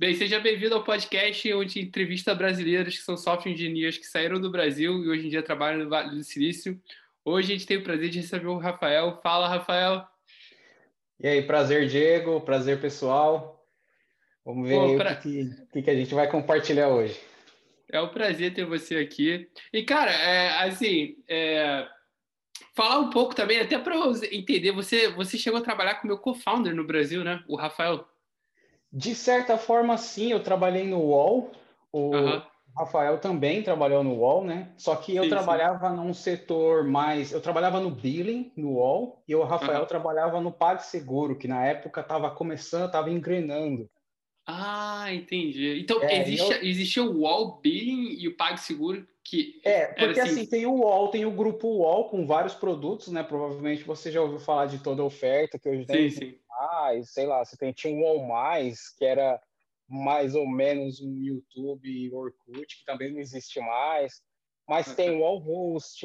Bem, seja bem-vindo ao podcast onde entrevista brasileiros que são software engineers que saíram do Brasil e hoje em dia trabalham no Vale do Silício. Hoje a gente tem o prazer de receber o Rafael. Fala, Rafael. E aí, prazer, Diego. Prazer, pessoal. Vamos ver Pô, pra... o que, que, que, a gente vai compartilhar hoje. É um prazer ter você aqui. E, cara, é, assim, é, falar um pouco também, até para entender, você, você chegou a trabalhar com o meu co-founder no Brasil, né? O Rafael. De certa forma, sim, eu trabalhei no UOL. O uhum. Rafael também trabalhou no UOL, né? Só que eu sim, trabalhava sim. num setor mais. Eu trabalhava no billing, no UOL, e o Rafael uhum. trabalhava no PagSeguro, que na época estava começando, estava engrenando. Ah, entendi. Então, é, existe, eu... existia o UOL Billing e o PagSeguro que. É, porque assim... assim... tem o UOL, tem o grupo UOL com vários produtos, né? Provavelmente você já ouviu falar de toda a oferta que hoje tem. Sim, sim mais, sei lá, você tem, tinha um All Mais, que era mais ou menos um YouTube e Orkut, que também não existe mais, mas tem o All Host,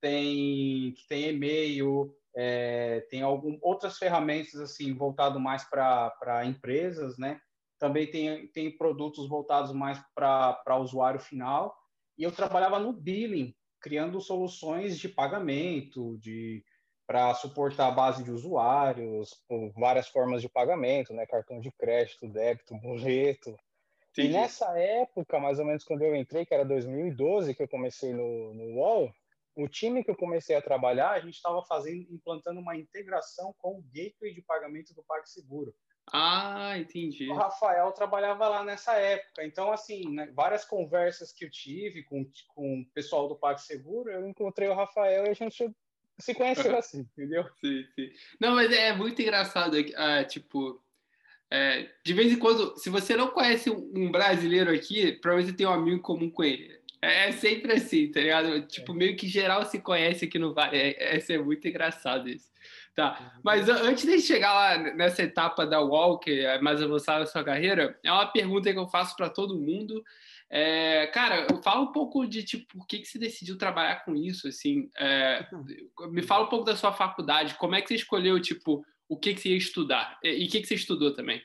tem, tem e-mail, é, tem algum, outras ferramentas assim voltado mais para empresas, né? Também tem, tem produtos voltados mais para usuário final. E eu trabalhava no billing, criando soluções de pagamento, de para suportar a base de usuários, com várias formas de pagamento, né? Cartão de crédito, débito, boleto. Sim. E nessa época, mais ou menos quando eu entrei, que era 2012, que eu comecei no, no UOL, o time que eu comecei a trabalhar, a gente estava fazendo, implantando uma integração com o gateway de pagamento do PagSeguro. Ah, entendi. O Rafael trabalhava lá nessa época. Então, assim, né, várias conversas que eu tive com, com o pessoal do PagSeguro, eu encontrei o Rafael e a gente se conheceu assim, entendeu? Sim, sim. Não, mas é muito engraçado, é, tipo, é, de vez em quando, se você não conhece um brasileiro aqui, provavelmente você tem um amigo comum com ele. É, é sempre assim, tá ligado? Tipo, meio que geral se conhece aqui no Vale. É, é, é muito engraçado isso. Tá, mas antes de chegar lá nessa etapa da Walker, é mais avançada da sua carreira, é uma pergunta que eu faço para todo mundo. É, cara, fala um pouco de tipo, por que, que você decidiu trabalhar com isso, assim. É, me fala um pouco da sua faculdade, como é que você escolheu, tipo, o que, que você ia estudar? E o que, que você estudou também?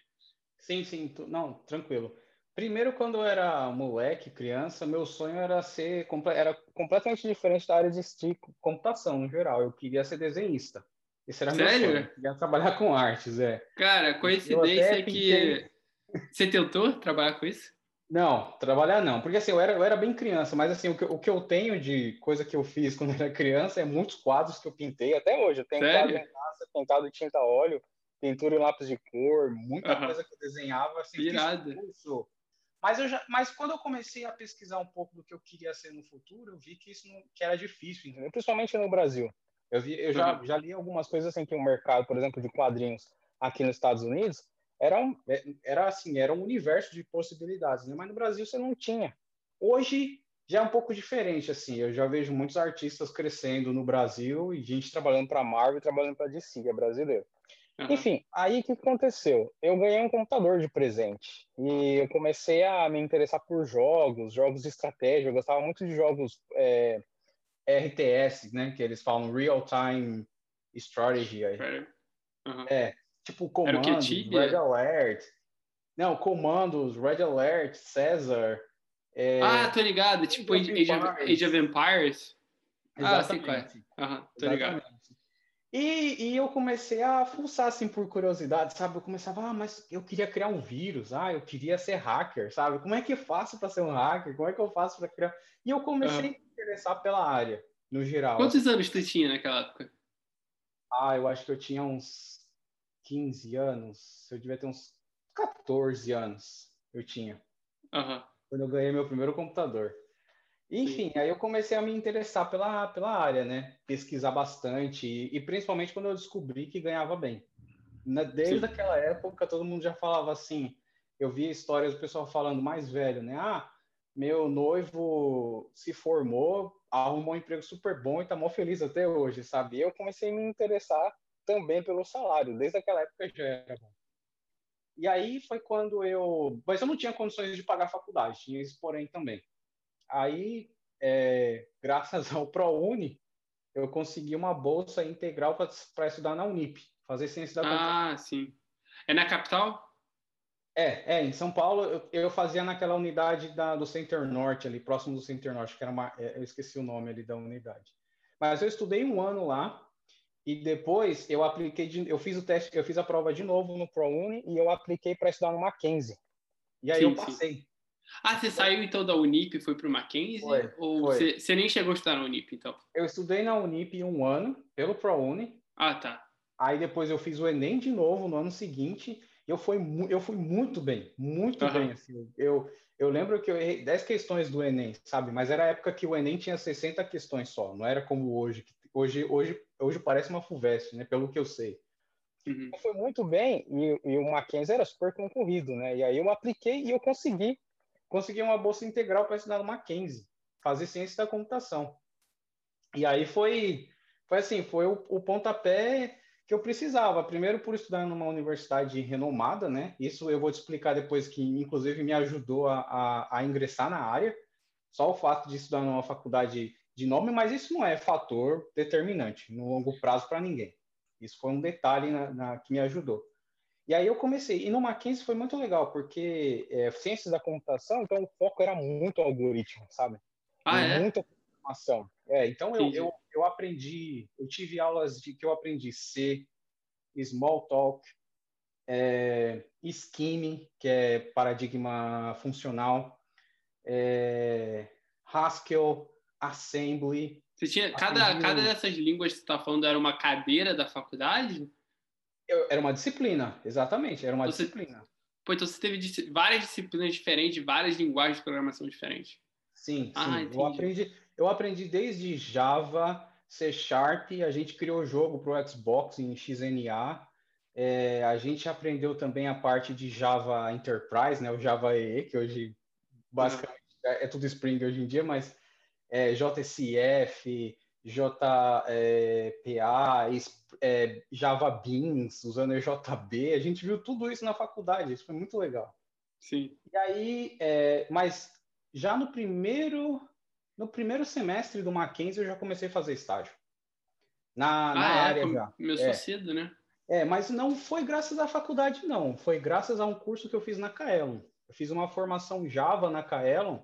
Sim, sim, não, tranquilo. Primeiro, quando eu era moleque, criança, meu sonho era ser era completamente diferente da área de computação no geral. Eu queria ser desenhista. Esse era Sério? meu sonho. Queria trabalhar com artes, é. Cara, coincidência que você tentou trabalhar com isso? Não, trabalhar não, porque assim, eu era, eu era bem criança, mas assim, o que, o que eu tenho de coisa que eu fiz quando era criança é muitos quadros que eu pintei até hoje. Eu tenho Sério? quadro em casa, pintado tinta óleo, pintura em lápis de cor, muita uhum. coisa que eu desenhava, assim. Mas, eu já, mas quando eu comecei a pesquisar um pouco do que eu queria ser no futuro, eu vi que isso não, que era difícil, entendeu? principalmente no Brasil. Eu, vi, eu já, uhum. já li algumas coisas assim que o mercado, por exemplo, de quadrinhos aqui nos Estados Unidos, era, um, é, era assim, era um universo de possibilidades, né? mas no Brasil você não tinha. Hoje já é um pouco diferente, assim, eu já vejo muitos artistas crescendo no Brasil e gente trabalhando para a Marvel trabalhando para a DC, é brasileiro. Uhum. Enfim, aí o que aconteceu? Eu ganhei um computador de presente e eu comecei a me interessar por jogos, jogos de estratégia, eu gostava muito de jogos é, RTS, né, que eles falam Real Time Strategy. Uhum. É, Tipo, comandos, Red Alert. Não, comandos, Red Alert, César. É... Ah, tô ligado. Tipo, Age, Age, of, Age of Empires. Exatamente. Ah, sei qual é. Uhum, tô Exatamente. ligado. E, e, eu comecei a fuçar assim por curiosidade, sabe? Eu começava, ah, mas eu queria criar um vírus, ah, eu queria ser hacker, sabe? Como é que eu faço para ser um hacker? Como é que eu faço para criar? E eu comecei uhum. Interessar pela área, no geral. Quantos anos tu tinha naquela época? Ah, eu acho que eu tinha uns 15 anos, eu devia ter uns 14 anos, eu tinha. Uhum. Quando eu ganhei meu primeiro computador. Enfim, Sim. aí eu comecei a me interessar pela, pela área, né? Pesquisar bastante e, e principalmente quando eu descobri que ganhava bem. Na, desde Sim. aquela época, todo mundo já falava assim. Eu via histórias do pessoal falando mais velho, né? Ah, meu noivo se formou, arrumou um emprego super bom e tá mó feliz até hoje, sabe? E eu comecei a me interessar também pelo salário, desde aquela época já era bom. E aí foi quando eu. Mas eu não tinha condições de pagar a faculdade, tinha esse porém também. Aí, é, graças ao ProUni, eu consegui uma bolsa integral para estudar na Unip, fazer ciência da Ah, sim. É na capital? É, é, em São Paulo eu, eu fazia naquela unidade da, do Center Norte, ali, próximo do Center Norte, que era uma, é, eu esqueci o nome ali da unidade. Mas eu estudei um ano lá e depois eu apliquei, de, eu fiz o teste, eu fiz a prova de novo no ProUni e eu apliquei para estudar no Mackenzie. E aí sim, eu passei. Sim. Ah, você saiu então da Unip e foi para o Mackenzie? Foi, ou foi. Você, você, nem chegou a estudar na Unip, então? Eu estudei na Unip um ano, pelo ProUni. Ah, tá. Aí depois eu fiz o Enem de novo no ano seguinte. Eu fui, eu fui muito bem, muito uhum. bem. Assim. Eu, eu lembro que eu errei 10 questões do Enem, sabe? Mas era a época que o Enem tinha 60 questões só. Não era como hoje. Hoje, hoje, hoje parece uma FUVEST, né? Pelo que eu sei. Uhum. Foi muito bem e, e, o Mackenzie era super concorrido, né? E aí eu apliquei e eu consegui consegui uma bolsa integral para estudar no Mackenzie, fazer ciência da computação. E aí foi, foi assim, foi o, o pontapé que eu precisava. Primeiro por estudar numa universidade renomada, né? Isso eu vou te explicar depois que, inclusive, me ajudou a, a, a ingressar na área. Só o fato de estudar numa faculdade de nome, mas isso não é fator determinante no longo prazo para ninguém. Isso foi um detalhe na, na, que me ajudou. E aí eu comecei. E no Mackenzie foi muito legal, porque é, ciências da computação, então o foco era muito algoritmo, sabe? Ah, é? Muita informação. É, então eu, eu, eu, aprendi, eu tive aulas de que eu aprendi C, Smalltalk, é, Scheming, que é paradigma funcional, é, Haskell, Assembly. Você tinha, cada, cada dessas línguas que você está falando era uma cadeira da faculdade? Era uma disciplina, exatamente, era uma então, disciplina. Você, pô, então você teve várias disciplinas diferentes, várias linguagens de programação diferentes. Sim, ah, sim. Eu aprendi, eu aprendi desde Java, C Sharp, a gente criou jogo para o Xbox em XNA. É, a gente aprendeu também a parte de Java Enterprise, né, o Java EE, que hoje basicamente é, é tudo Spring hoje em dia, mas é, JSF, JPA, é, Java Beans, usando EJB, a gente viu tudo isso na faculdade, isso foi muito legal. Sim. E aí, é, mas já no primeiro, no primeiro semestre do Mackenzie eu já comecei a fazer estágio. Na, ah, na é, área já. Começou é. cedo, né? É, mas não foi graças à faculdade, não. Foi graças a um curso que eu fiz na Kaelon. Eu fiz uma formação Java na Kaelon.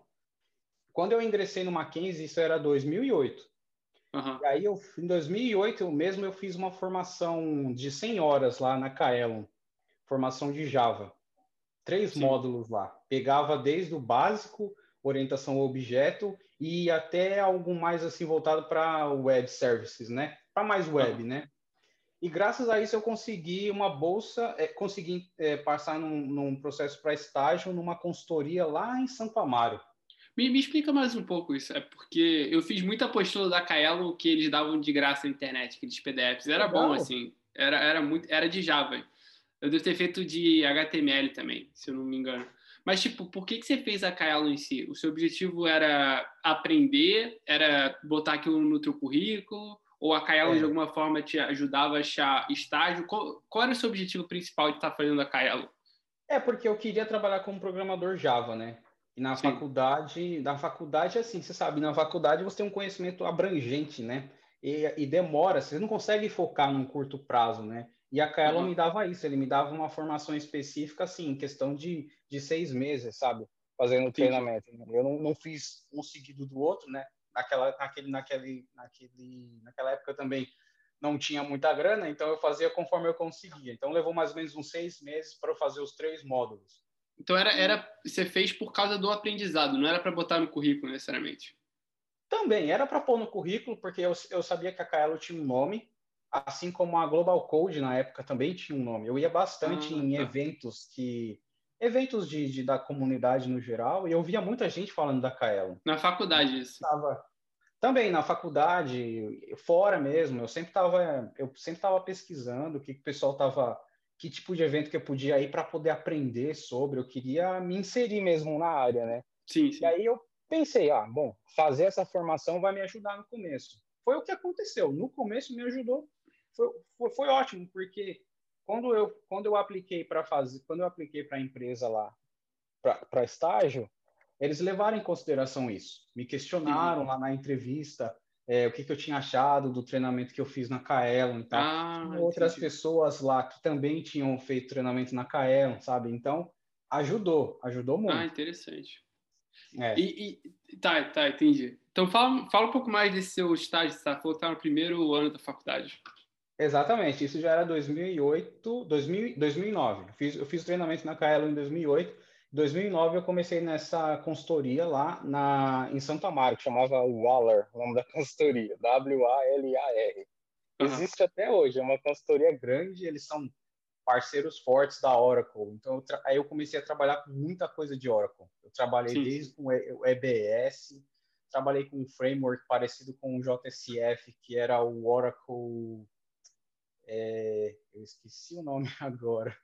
Quando eu ingressei no Mackenzie, isso era 2008. Uhum. E aí, eu, em 2008, eu mesmo eu fiz uma formação de 100 horas lá na Kaelon, formação de Java. Três Sim. módulos lá. Pegava desde o básico, orientação ao objeto, e até algo mais assim voltado para web services, né? Para mais web, né? E graças a isso eu consegui uma bolsa, é, consegui é, passar num, num processo para estágio numa consultoria lá em Santo Amaro. Me, me, explica mais um pouco isso. É porque eu fiz muita apostila da Kaelo que eles davam de graça na internet, aqueles PDFs. Era Legal. bom, assim. Era, era, muito, era de Java. Eu devo ter feito de HTML também, se eu não me engano. Mas, tipo, por que, que você fez a Kaelo em si? O seu objetivo era aprender? Era botar aquilo no teu currículo? Ou a Kaelo, é. de alguma forma, te ajudava a achar estágio? Qual, qual era o seu objetivo principal de estar fazendo a Kaelo? É porque eu queria trabalhar como programador Java, né? E na Sim. faculdade, na faculdade, assim, você sabe, na faculdade você tem um conhecimento abrangente, né? E, e demora, você não consegue focar num curto prazo, né? E a Kaelo uhum. me dava isso, ele me dava uma formação específica, assim, em questão de, de seis meses, sabe? Fazendo treinamento. Eu não, não fiz um seguido do outro, né? Naquela, naquele, naquele, naquele, naquela época também não tinha muita grana, então eu fazia conforme eu conseguia. Então levou mais ou menos uns seis meses para eu fazer os três módulos. Então era, era você fez por causa do aprendizado, não era para botar no currículo necessariamente. Também era para pôr no currículo, porque eu, eu sabia que a Kaelo tinha um nome, assim como a Global Code na época também tinha um nome. Eu ia bastante ah, em tá. eventos que eventos de, de, da comunidade no geral e eu via muita gente falando da Kaelo. Na faculdade isso. Tava, também na faculdade, fora mesmo, eu sempre estava eu sempre tava pesquisando o que, que o pessoal estava que tipo de evento que eu podia ir para poder aprender sobre. Eu queria me inserir mesmo na área, né? Sim, sim. E aí eu pensei, ah, bom, fazer essa formação vai me ajudar no começo. Foi o que aconteceu. No começo me ajudou, foi, foi, ótimo, porque quando eu quando eu apliquei para fazer, quando eu apliquei para a empresa lá para estágio, eles levaram em consideração isso. Me questionaram lá na entrevista é, o que, que, eu tinha achado do treinamento que eu fiz na Kaelon e tal. Ah, outras pessoas lá que também tinham feito treinamento na Kaelon, sabe? Então, Ajudou, ajudou muito. Ah, interessante. É. E, e, tá, tá, entendi. Então fala, fala um pouco mais desse seu estágio, tá? Falou que tá no primeiro ano da faculdade. Exatamente, isso já era 2008, 2000, 2009. Eu fiz, eu fiz treinamento na Kaelo em 2008. Em 2009 eu comecei nessa consultoria lá na, em Santa Maria, que chamava Waller, o nome da consultoria, W-A-L-A-R. Uhum. Existe até hoje, é uma consultoria grande, eles são parceiros fortes da Oracle. Então, eu aí eu comecei a trabalhar com muita coisa de Oracle. Eu trabalhei Sim. desde com o EBS, trabalhei com um framework parecido com o JSF, que era o Oracle é, eu esqueci o nome agora.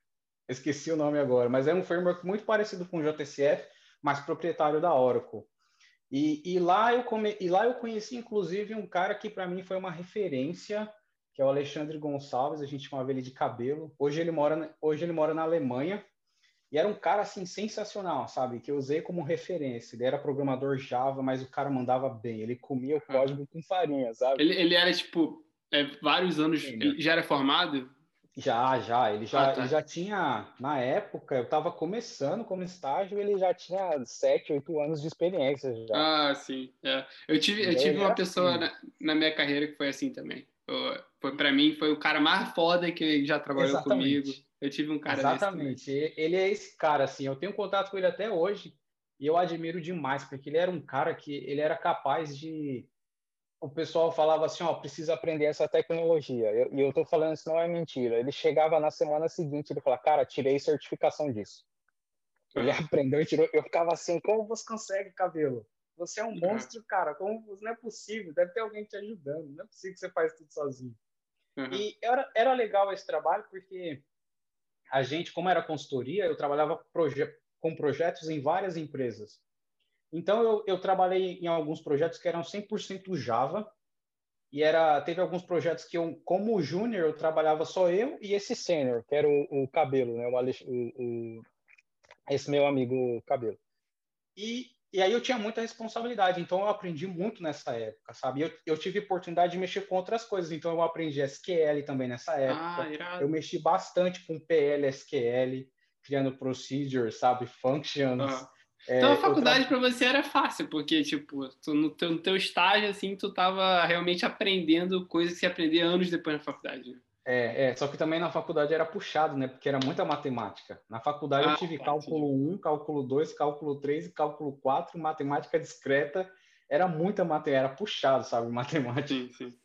Eu esqueci o nome agora, mas é um framework muito parecido com o JSF, mas proprietário da Oracle. E, e, lá eu come, e lá eu conheci, inclusive, um cara que para mim foi uma referência, que é o Alexandre Gonçalves, a gente chamava ele de cabelo. Hoje ele mora, hoje ele mora na Alemanha, e era um cara assim sensacional, sabe? Que eu usei como referência. Ele era programador Java, mas o cara mandava bem. Ele comia o código com farinha, sabe? Ele, ele era tipo é, vários anos. Já era formado? Já, já. Ele já, ah, tá. ele já tinha, na época, eu estava começando como estágio, ele já tinha sete, oito anos de experiência. Já. Ah, sim. É. Eu tive, eu tive uma pessoa assim. na, na, minha carreira que foi assim também. Foi para mim, foi o cara mais foda que já trabalhou Exatamente. comigo. Eu tive um cara Exatamente. Ele é esse cara, assim. Eu tenho contato com ele até hoje e eu admiro demais, porque ele era um cara que ele era capaz de o pessoal falava assim, ó, precisa aprender essa tecnologia. E eu, estou falando isso não é mentira. Ele chegava na semana seguinte, ele falava, cara, tirei certificação disso. Ele aprendeu e tirou. Eu ficava assim, como você consegue, cabelo? Você é um monstro, cara. Como não é possível? Deve ter alguém te ajudando. Não é possível que você faz tudo sozinho. Uhum. E era, era legal esse trabalho porque a gente, como era consultoria, eu trabalhava proje com projetos em várias empresas. Então, eu, eu trabalhei em alguns projetos que eram 100% Java, e era teve alguns projetos que eu, como júnior, eu trabalhava só eu e esse sênior, que era o, o Cabelo, né? O, o, o, esse meu amigo Cabelo. E, e aí eu tinha muita responsabilidade, então eu aprendi muito nessa época, sabe? Eu, eu tive oportunidade de mexer com outras coisas, então eu aprendi SQL também nessa época. Ah, eu mexi bastante com PL, SQL, criando procedures, sabe? Functions. Ah. É, então a faculdade para você era fácil, porque, tipo, tu, no, teu, no teu estágio, assim, tu tava realmente aprendendo coisas que você aprendia anos depois na faculdade. Né? É, é, só que também na faculdade era puxado, né? Porque era muita matemática. Na faculdade ah, eu tive tá, cálculo sim. 1, cálculo 2, cálculo 3 e cálculo 4, matemática discreta. Era muita matemática, era puxado, sabe, matemática. Sim, sim.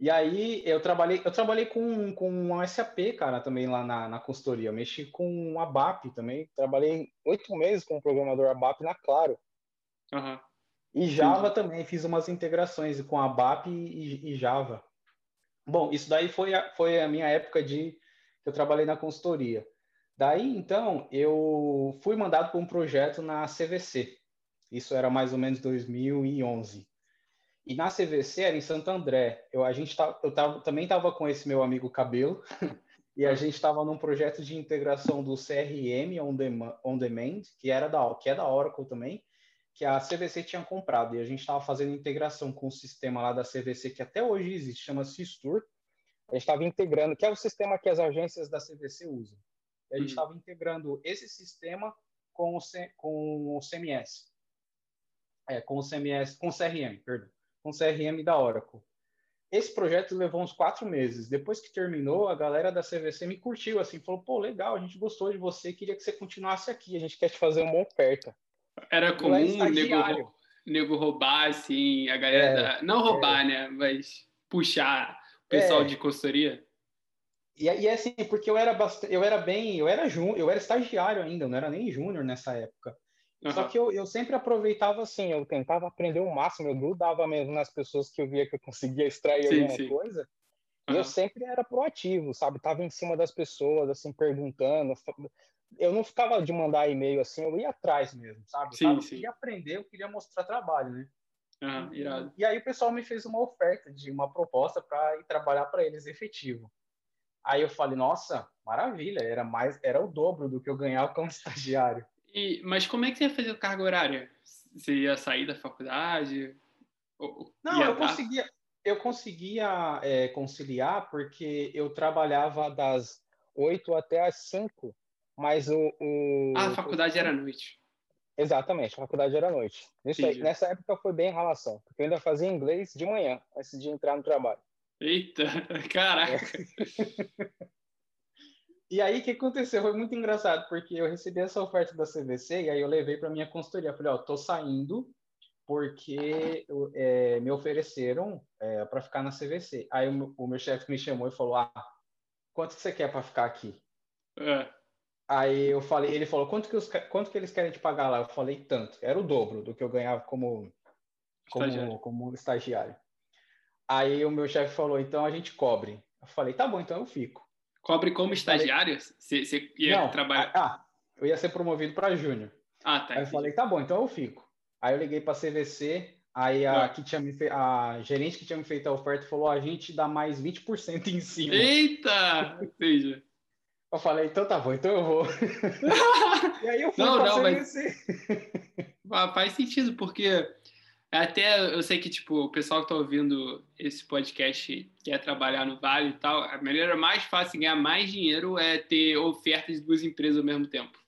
E aí eu trabalhei, eu trabalhei com, com um SAP, cara, também lá na, na consultoria. Eu mexi com um ABAP também. Trabalhei oito meses com o programador ABAP na Claro. Uhum. E Java Entendi. também, fiz umas integrações com ABAP e, e, Java. Bom, isso daí foi a, foi a minha época de que eu trabalhei na consultoria. Daí, então, eu fui mandado para um projeto na CVC. Isso era mais ou menos 2011. E na CVC era em Santo André. Eu, a gente tá, eu tava, também estava com esse meu amigo Cabelo, e a gente estava num projeto de integração do CRM on demand, on demand, que, era da, que é da Oracle também, que a CVC tinha comprado. E a gente estava fazendo integração com o sistema lá da CVC, que até hoje existe, chama Sistur. A gente estava integrando, que é o sistema que as agências da CVC usam. E a gente estava uhum. integrando esse sistema com o, C, com o CMS. É, com o CMS, com o CRM, perdão com CRM da Oracle. Esse projeto levou uns quatro meses. Depois que terminou, a galera da CVC me curtiu, assim, falou, pô, legal, a gente gostou de você, queria que você continuasse aqui, a gente quer te fazer uma oferta. Era comum o nego, nego roubar, assim, a galera... É, da... Não roubar, é. né, mas puxar o pessoal é. de consultoria. E, e é assim, porque eu era, eu era bem, eu era, jun, eu era estagiário ainda, eu não era nem júnior nessa época. Uhum. Só que eu, eu sempre aproveitava assim, eu tentava aprender o máximo, eu grudava mesmo nas pessoas que eu via que eu conseguia extrair sim, alguma sim. coisa. Uhum. E eu sempre era proativo, sabe? Tava em cima das pessoas, assim, perguntando. Eu não ficava de mandar e-mail assim, eu ia atrás mesmo, sabe? Sim, eu queria aprender, eu queria mostrar trabalho, né? Uhum, irado. E, e aí o pessoal me fez uma oferta de uma proposta para ir trabalhar para eles efetivo. Aí eu falei, nossa, maravilha, era mais, era o dobro do que eu ganhava como estagiário. E, mas como é que você ia fazer a carga horária? Você ia sair da faculdade? Ou, Não, eu dar? conseguia, eu conseguia é, conciliar porque eu trabalhava das 8 até as 5 mas o. o... Ah, a faculdade era à noite. Exatamente, a faculdade era à noite. Aí, nessa época foi bem relação, porque eu ainda fazia inglês de manhã, antes de entrar no trabalho. Eita, caraca! É. e aí, o que aconteceu? Foi muito engraçado, porque eu recebi essa oferta da CVC e aí eu levei para minha consultoria. Falei, ó, tô saindo porque é, me ofereceram é, para ficar na CVC. Aí o, o meu chefe me chamou e falou, ah, quanto que você quer para ficar aqui? É. Aí eu falei, ele falou, quanto que, os, quanto que eles querem te pagar lá? Eu falei, tanto. Era o dobro do que eu ganhava como, como, estagiário. como estagiário. Aí o meu chefe falou, então a gente cobre. Eu falei, tá bom, então eu fico. Cobre como estagiário? Você, você ia Não, trabalhar? Ah, eu ia ser promovido para júnior. Ah, tá. Aí eu falei, tá bom, então eu fico. Aí eu liguei para a CVC, aí a, ah. que tinha me fe... a gerente que tinha me feito a oferta falou, a gente dá mais 20% em cima. Eita! Seja. Eu falei, então tá bom, então eu vou. e aí eu fui não, não, mas... Faz sentido, porque até eu sei que tipo, o pessoal que tá ouvindo esse podcast quer trabalhar no Vale e tal, a maneira mais fácil de ganhar mais dinheiro é ter ofertas de duas empresas ao mesmo tempo.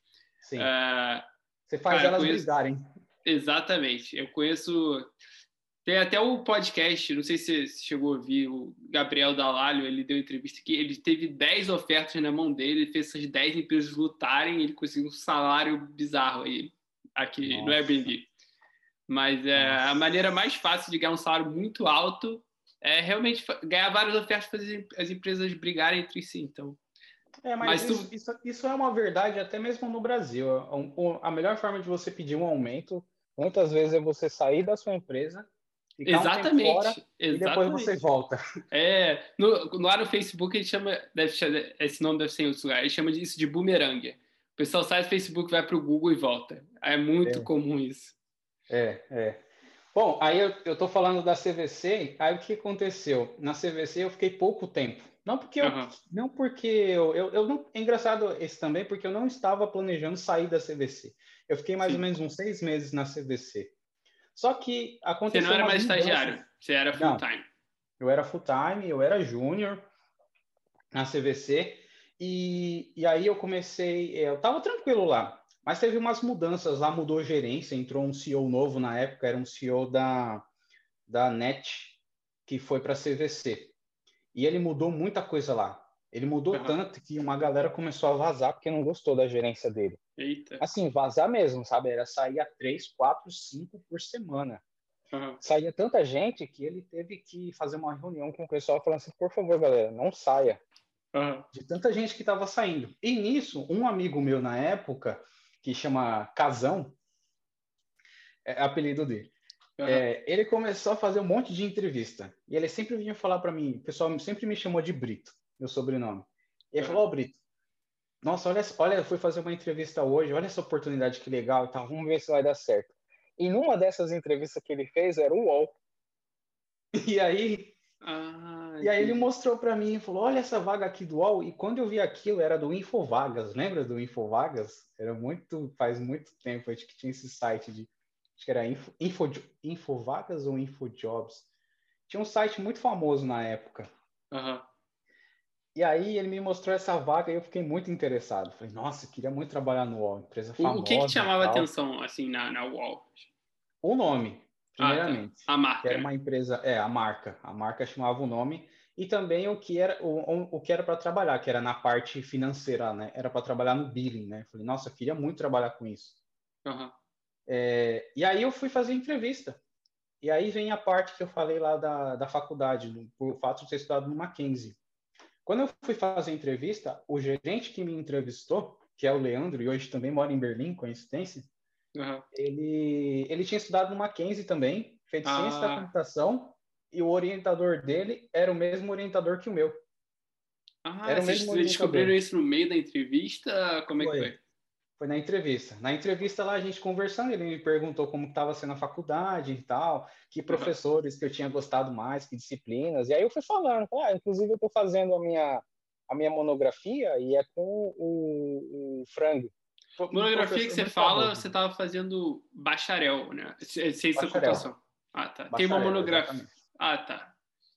Sim. Uh, Você faz cara, elas conheço... brigarem. Exatamente. Eu conheço tem até o podcast, não sei se você chegou a ouvir, o Gabriel Dalalho, ele deu entrevista que ele teve 10 ofertas na mão dele, ele fez essas 10 empresas lutarem, ele conseguiu um salário bizarro aí, aqui Nossa. no Airbnb. Mas é, a maneira mais fácil de ganhar um salário muito alto é realmente ganhar várias ofertas para as empresas brigarem entre si. Então, é, mas, mas isso, tu... isso, isso, é uma verdade até mesmo no Brasil. A melhor forma de você pedir um aumento, muitas vezes, é você sair da sua empresa Exatamente. Um fora, exatamente. E depois você volta. É, no, no, lá no Facebook ele chama, deve, esse nome deve ser em outros lugares, ele chama disso de boomerang. O pessoal sai do Facebook, vai para o Google e volta. É muito é. comum isso. É, é. Bom, aí eu, tô falando da CVC, aí o que aconteceu? Na CVC eu fiquei pouco tempo. Não porque eu, uhum. não porque eu, eu, eu não, é engraçado esse também, porque eu não estava planejando sair da CVC. Eu fiquei mais Sim. ou menos uns seis meses na CVC. Só que aconteceu. Você não era mais estagiário, você era full time. eu era full time, eu era júnior na CVC. E, e aí eu comecei, é, eu estava tranquilo lá, mas teve umas mudanças lá, mudou gerência, entrou um CEO novo na época, era um CEO da, da NET, que foi para a CVC. E ele mudou muita coisa lá. Ele mudou uhum. tanto que uma galera começou a vazar porque não gostou da gerência dele. Eita. Assim, vazar mesmo, sabe? Era sair a três, quatro, cinco por semana. Uhum. Saía tanta gente que ele teve que fazer uma reunião com o pessoal falando assim, por favor, galera, não saia. Uhum. De tanta gente que estava saindo. E nisso, um amigo meu na época, que chama Casão, é apelido dele, uhum. é, ele começou a fazer um monte de entrevista. E ele sempre vinha falar para mim, o pessoal sempre me chamou de Brito meu sobrenome. E ele falou, ô oh, Brito, nossa, olha, olha, eu fui fazer uma entrevista hoje, olha essa oportunidade que legal tal, vamos ver se vai dar certo. E numa dessas entrevistas que ele fez era o UOL. E aí, ah, e aí ele mostrou para mim e falou: Olha essa vaga aqui do UOL. E quando eu vi aquilo, era do Infovagas. Lembra do Infovagas? Era muito, faz muito tempo, acho que tinha esse site de. Acho que era Info, Info, Infovagas ou Infojobs. Tinha um site muito famoso na época. Uhum. E aí ele me mostrou essa vaga e eu fiquei muito interessado. Falei, nossa, queria muito trabalhar no UOL, empresa famosa. O que, que chamava atenção, assim, na, na UOL? O nome, primeiramente. Ah, tá. A marca. Era uma empresa, é, a marca. A marca chamava o nome. E também o que era o, o que era para trabalhar, que era na parte financeira, né? Era para trabalhar no billing, né? Falei, nossa, eu queria muito trabalhar com isso. Uhum. É, e aí eu fui fazer entrevista. E aí vem a parte que eu falei lá da, da faculdade, por fato de ter estudado no Mackenzie. Quando eu fui fazer entrevista, o gerente que me entrevistou, que é o Leandro, e hoje também mora em Berlim, coincidência, uhum. ele, ele tinha estudado no Mackenzie também, feito ah. ciência da computação, e o orientador dele era o mesmo orientador que o meu. Ah, era o mesmo vocês descobriram isso no meio da entrevista? Como é foi. que foi? Foi na entrevista. Na entrevista lá, a gente conversando, ele me perguntou como estava sendo a faculdade e tal, que professores que eu tinha gostado mais, que disciplinas. E aí eu fui falando, ah, inclusive eu estou fazendo a minha, a minha monografia e é com o, o Frango. Monografia que você fala, você estava fazendo bacharel, né? Ciência da computação. Ah, tá. Bacharel, Tem uma monografia. Exatamente. Ah, tá.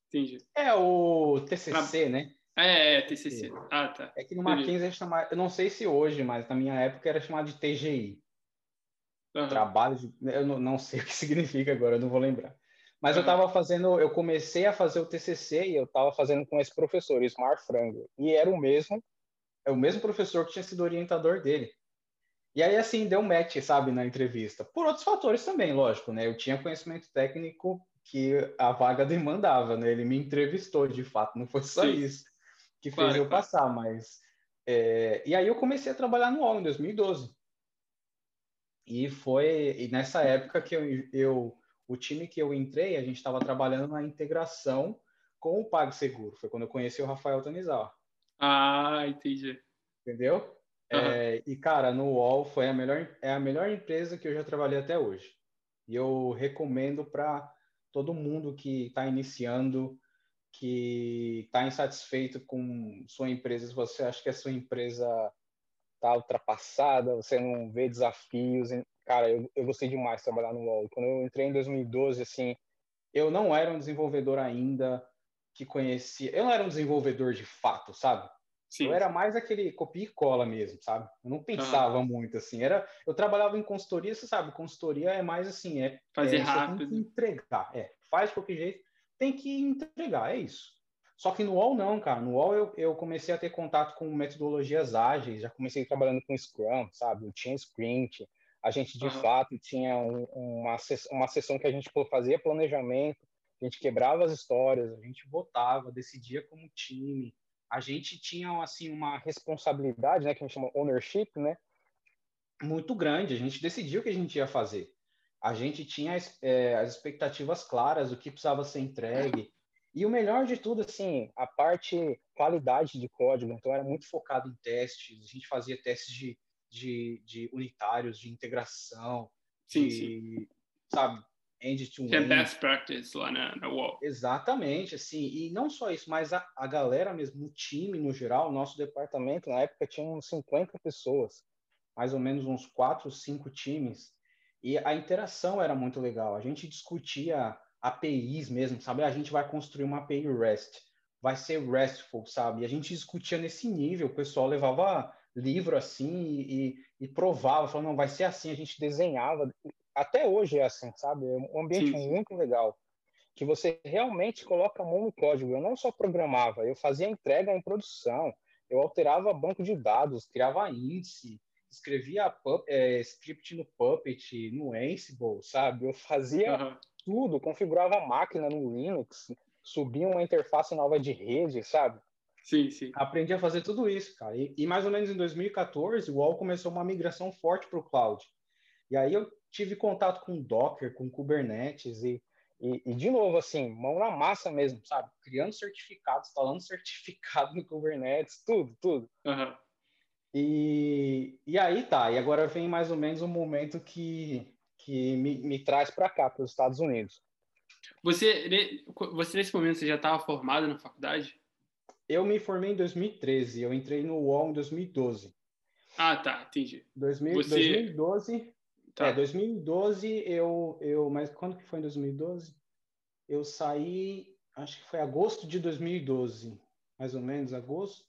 Entendi. É o TCC, Tra... né? É, é, TCC. Ah, tá. É que no Mackenzie é chamado, eu não sei se hoje, mas na minha época era chamado de TGI. Uhum. Trabalho de, eu não, não, sei o que significa agora, eu não vou lembrar. Mas uhum. eu estava fazendo, eu comecei a fazer o TCC e eu estava fazendo com esse professor, Ismar Frango, e era o mesmo, é o mesmo professor que tinha sido orientador dele. E aí, assim, deu match, sabe, na entrevista. Por outros fatores também, lógico, né? Eu tinha conhecimento técnico que a vaga demandava, né? Ele me entrevistou, de fato, não foi só Sim. isso que claro, fez eu claro. passar, mas... É... E aí eu comecei a trabalhar no UOL em 2012. E foi e nessa época que eu, eu o time que eu entrei, a gente estava trabalhando na integração com o PagSeguro. Foi quando eu conheci o Rafael Tanizal. Ah, entendi. Entendeu? Uhum. É, e, cara, no UOL foi a melhor, é a melhor empresa que eu já trabalhei até hoje. E eu recomendo para todo mundo que está iniciando, que está insatisfeito com sua empresa, se você acha que a sua empresa está ultrapassada, você não vê desafios. Cara, eu, eu gostei demais de trabalhar no UOL. Quando eu entrei em 2012, assim, eu não era um desenvolvedor ainda que conhecia. Eu não era um desenvolvedor de fato, sabe? Sim. Eu era mais aquele copia e cola mesmo, sabe? Eu não pensava uhum. muito assim. Era, eu trabalhava em consultoria, você sabe, consultoria é mais assim, é fazer é, rápido, entregar, é, faz de qualquer jeito, tem que entregar, é isso. Só que no UOL não, cara. No UOL eu, eu comecei a ter contato com metodologias ágeis, já comecei trabalhando com Scrum, sabe? Eu tinha sprint. A gente, de uhum. fato, tinha um, uma, uma sessão que a gente fazia planejamento, a gente quebrava as histórias, a gente votava, decidia como time. A gente tinha, assim, uma responsabilidade, né? Que a gente chama ownership, né? Muito grande. A gente decidiu o que a gente ia fazer. A gente tinha é, as expectativas claras, o que precisava ser entregue e o melhor de tudo, assim, a parte qualidade de código. Então, era muito focado em testes. A gente fazia testes de, de, de unitários, de integração, sim, de, sim. sabe, end-to-end. É best practice lá na, na UOL. Exatamente, assim. E não só isso, mas a, a galera mesmo, o time no geral, o nosso departamento, na época, tinha uns 50 pessoas. Mais ou menos uns 4, 5 times. E a interação era muito legal. A gente discutia APIs mesmo, sabe? A gente vai construir uma API REST, vai ser RESTful, sabe? E a gente discutia nesse nível, o pessoal levava livro assim e, e provava, falando, não, vai ser assim, a gente desenhava. Até hoje é assim, sabe? É um ambiente Sim. muito legal, que você realmente coloca a mão no código. Eu não só programava, eu fazia entrega em produção, eu alterava banco de dados, criava índice, escrevia é, script no Puppet, no Ansible, sabe? Eu fazia uhum tudo, configurava a máquina no Linux, subia uma interface nova de rede, sabe? Sim, sim. Aprendi a fazer tudo isso, cara. E, e mais ou menos em 2014, o UOL começou uma migração forte para o cloud. E aí eu tive contato com Docker, com Kubernetes e, e, e, de novo, assim, mão na massa mesmo, sabe? Criando certificados, instalando certificado no Kubernetes, tudo, tudo. Uhum. E, e aí tá, e agora vem mais ou menos o um momento que que me, me traz para cá, para os Estados Unidos. Você, você, nesse momento, você já estava formado na faculdade? Eu me formei em 2013, eu entrei no UOL em 2012. Ah, tá, entendi. 2000, você... 2012, tá. é, 2012 eu, eu, mas quando que foi em 2012? Eu saí, acho que foi agosto de 2012, mais ou menos, agosto.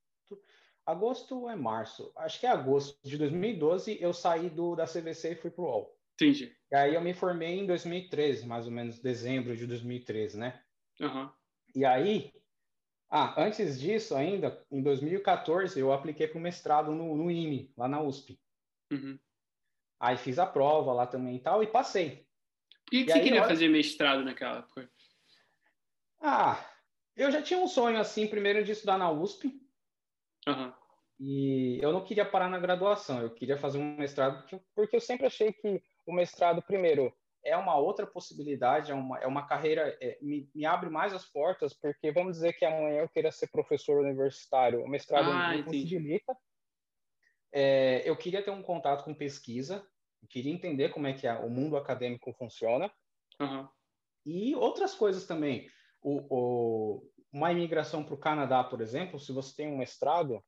Agosto é março? Acho que é agosto de 2012, eu saí do, da CVC e fui para o UOL. Entendi. E aí eu me formei em 2013, mais ou menos dezembro de 2013, né? Uhum. E aí, ah, antes disso ainda, em 2014, eu apliquei para o mestrado no, no IME, lá na USP. Uhum. Aí fiz a prova lá também e tal, e passei. Por que, que você aí, queria fazer mestrado naquela época? Ah, eu já tinha um sonho, assim, primeiro de estudar na USP. Uhum. E eu não queria parar na graduação, eu queria fazer um mestrado, porque, eu sempre achei que o mestrado, primeiro, é uma outra possibilidade, é uma, é uma carreira, é, me, me, abre mais as portas, porque vamos dizer que amanhã eu queira ser professor universitário, o mestrado ah, me possibilita. É, eu queria ter um contato com pesquisa, queria entender como é que o mundo acadêmico funciona. Uhum. E outras coisas também. O, o uma imigração para o Canadá, por exemplo, se você tem um mestrado,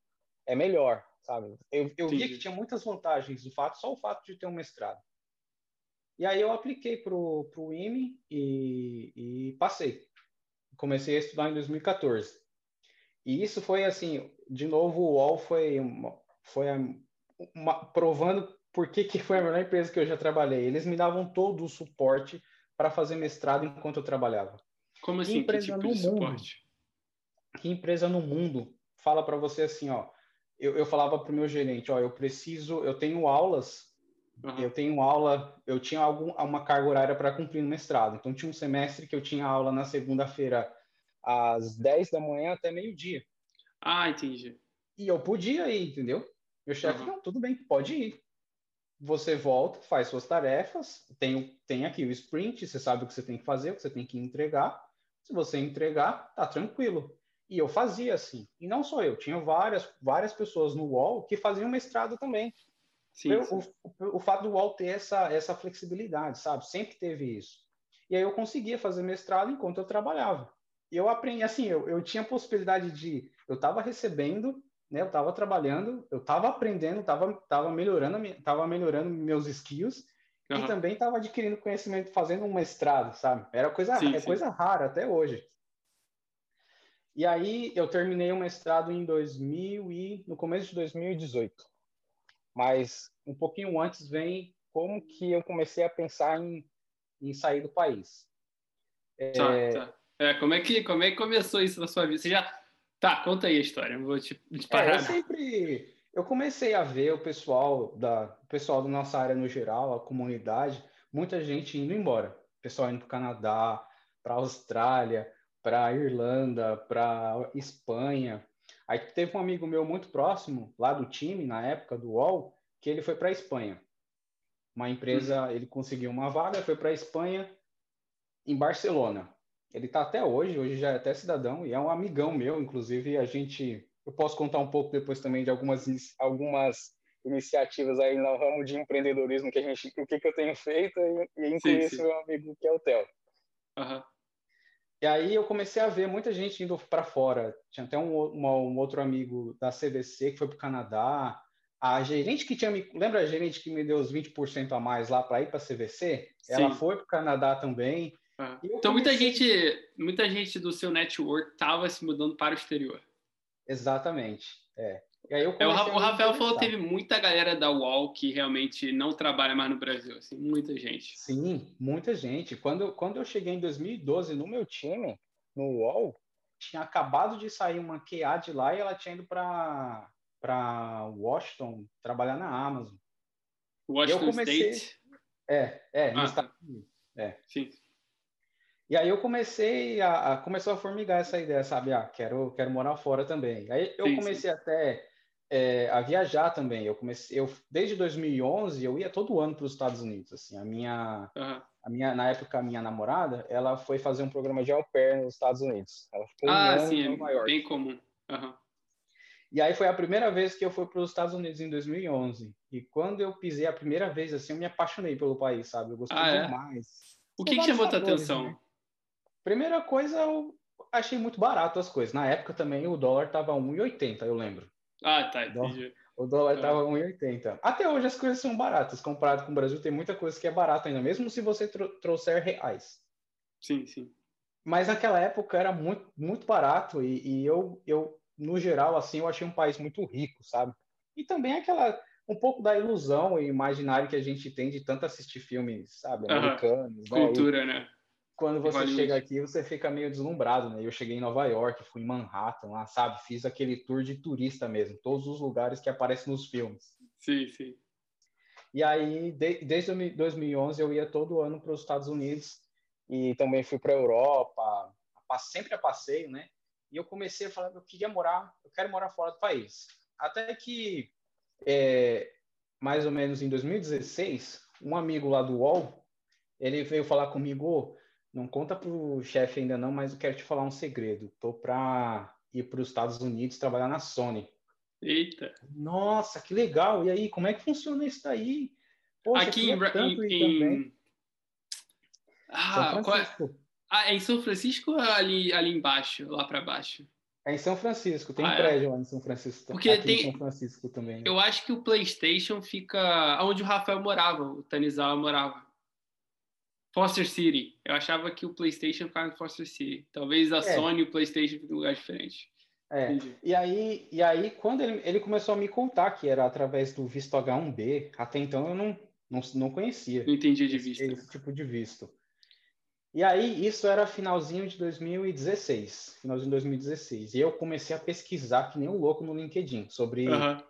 é melhor, sabe? Eu, eu via que tinha muitas vantagens, o fato, só o fato de ter um mestrado. E aí eu apliquei para o IME e, e passei. Comecei a estudar em 2014. E isso foi assim, de novo, o UOL foi uma, foi uma, provando por que, que foi a melhor empresa que eu já trabalhei. Eles me davam todo o suporte para fazer mestrado enquanto eu trabalhava. Como assim? Que empresa que tipo no mundo, suporte? Que empresa no mundo fala para você assim, ó, eu, eu falava para o meu gerente, ó, eu preciso, eu tenho aulas, uhum. eu tenho aula, eu tinha algum, uma carga horária para cumprir no mestrado. Então tinha um semestre que eu tinha aula na segunda-feira às 10 da manhã até meio-dia. Ah, entendi. E eu podia ir, entendeu? Meu chefe, uhum. não, tudo bem, pode ir. Você volta, faz suas tarefas, tem, tem aqui o sprint, você sabe o que você tem que fazer, o que você tem que entregar. Se você entregar, tá tranquilo. E eu fazia assim. E não só eu, tinha várias, várias pessoas no UOL que faziam mestrado também. Sim, eu, sim. O, o, fato do UOL ter essa, essa flexibilidade, sabe? Sempre teve isso. E aí eu conseguia fazer mestrado enquanto eu trabalhava. E eu aprendi, assim, eu, eu tinha possibilidade de... Eu estava recebendo, né? Eu estava trabalhando, eu estava aprendendo, estava tava melhorando, tava melhorando meus skills uhum. e também estava adquirindo conhecimento fazendo um mestrado, sabe? Era coisa, sim, é coisa rara até hoje. E aí eu terminei o mestrado em 2000 e no começo de 2018. Mas um pouquinho antes vem como que eu comecei a pensar em, em sair do país. Tá, é... Tá, É, como é que como é que começou isso na sua vida? Você já tá? Conta aí a história. Não vou te, te parar. É, eu sempre eu comecei a ver o pessoal da o pessoal da nossa área no geral, a comunidade, muita gente indo embora. O pessoal indo para o Canadá, para a Austrália, para Irlanda, para Espanha. Aí teve um amigo meu muito próximo, lá do time, na época do UOL, que ele foi para Espanha. Uma empresa, uhum. ele conseguiu uma vaga, foi para Espanha, em Barcelona. Ele está até hoje, hoje já é até cidadão e é um amigão meu, inclusive a gente, eu posso contar um pouco depois também de algumas algumas iniciativas aí no ramo de empreendedorismo que a gente, o que, que eu tenho feito e, e incluir esse meu amigo que é o Theo. Uhum. E aí eu comecei a ver muita gente indo para fora. Tinha até um, uma, um, outro amigo da CVC que foi para o Canadá. A gerente que tinha me. Lembra a gerente que me deu os 20% a mais lá para ir para a CVC? Sim. Ela foi para o Canadá também. Ah. Então comecei... muita gente, muita gente do seu network estava se mudando para o exterior. Exatamente. É. É, o, Rafael falou que teve muita galera da UOL que realmente não trabalha mais no Brasil, assim, muita gente. Sim, muita gente. Quando, quando eu cheguei em 2012 no meu time, no UOL, tinha acabado de sair uma QA de lá e ela tinha ido para Washington trabalhar na Amazon. Washington comecei... State? É, é, ah. Estados Unidos. É. Sim. E aí eu comecei a, a, começou a formigar essa ideia, sabe? Ah, quero quero morar fora também. Aí eu sim, comecei sim. até é, a viajar também. Eu comecei, eu desde 2011 eu ia todo ano para os Estados Unidos. Assim, a minha, uhum. a minha, na época a minha namorada, ela foi fazer um programa de au pair nos Estados Unidos. Ela ficou ah, um sim, em Nova é York. bem comum. Uhum. E aí foi a primeira vez que eu fui para os Estados Unidos em 2011. E quando eu pisei a primeira vez, assim, eu me apaixonei pelo país, sabe? Eu gostei ah, é? demais. O que, que chamou a tua atenção? Né? Primeira coisa, eu achei muito barato as coisas. Na época também o dólar estava 1,80, eu lembro. Ah, tá, entendi. O dólar estava tá. 1,80. Até hoje as coisas são baratas. Comparado com o Brasil, tem muita coisa que é barata ainda, mesmo se você trouxer reais. Sim, sim. Mas naquela época era muito, muito barato e, e, eu, eu, no geral, assim, eu achei um país muito rico, sabe? E também aquela, um pouco da ilusão e imaginário que a gente tem de tanto assistir filmes, sabe, americanos. Uhum. Né? Cultura, e, né? Quando você chega aqui, você fica meio deslumbrado, né? Eu cheguei em Nova York, fui em Manhattan, lá, sabe? Fiz aquele tour de turista mesmo, todos os lugares que aparecem nos filmes. Sim, sim. E aí, de, desde 2011, eu ia todo ano para os Estados Unidos e também fui para a Europa, sempre a passeio, né? E eu comecei a falar eu queria morar, eu quero morar fora do país. Até que, é, mais ou menos em 2016, um amigo lá do UOL, ele veio falar comigo, não conta pro chefe ainda não, mas eu quero te falar um segredo. Tô para ir para os Estados Unidos trabalhar na Sony. Eita! Nossa, que legal! E aí, como é que funciona isso daí? Poxa, Aqui em, tanto em, em... Ah, é? ah, é em São Francisco ou ali, ali embaixo, lá para baixo? É em São Francisco, tem ah, um prédio é? lá em São Francisco. Porque Aqui tem... em São Francisco também. Né? Eu acho que o PlayStation fica onde o Rafael morava, o Tanizawa morava. Foster City. Eu achava que o PlayStation ficava em Foster City. Talvez a é. Sony e o PlayStation fiquem em um lugar diferente. É, e aí, e aí quando ele, ele começou a me contar que era através do visto H1B, até então eu não, não, não conhecia. Não entendi de visto. Esse, esse tipo de visto. E aí, isso era finalzinho de 2016, finalzinho de 2016. E eu comecei a pesquisar que nem um louco no LinkedIn sobre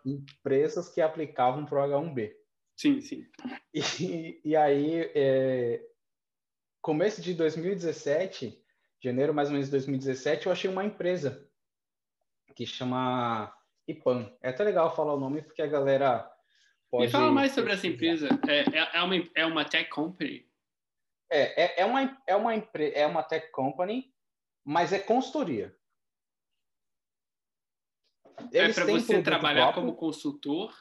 empresas que aplicavam para o H1B. Sim, sim. E, e aí, é, começo de 2017, janeiro mais ou menos de 2017, eu achei uma empresa que chama IPAM. É até legal falar o nome porque a galera pode. Me fala mais sobre essa empresa. É, é, é, uma, é uma tech company? É, é, é, uma, é, uma, é uma tech company, mas é consultoria. É Eles é para você trabalhar próprio. como consultor?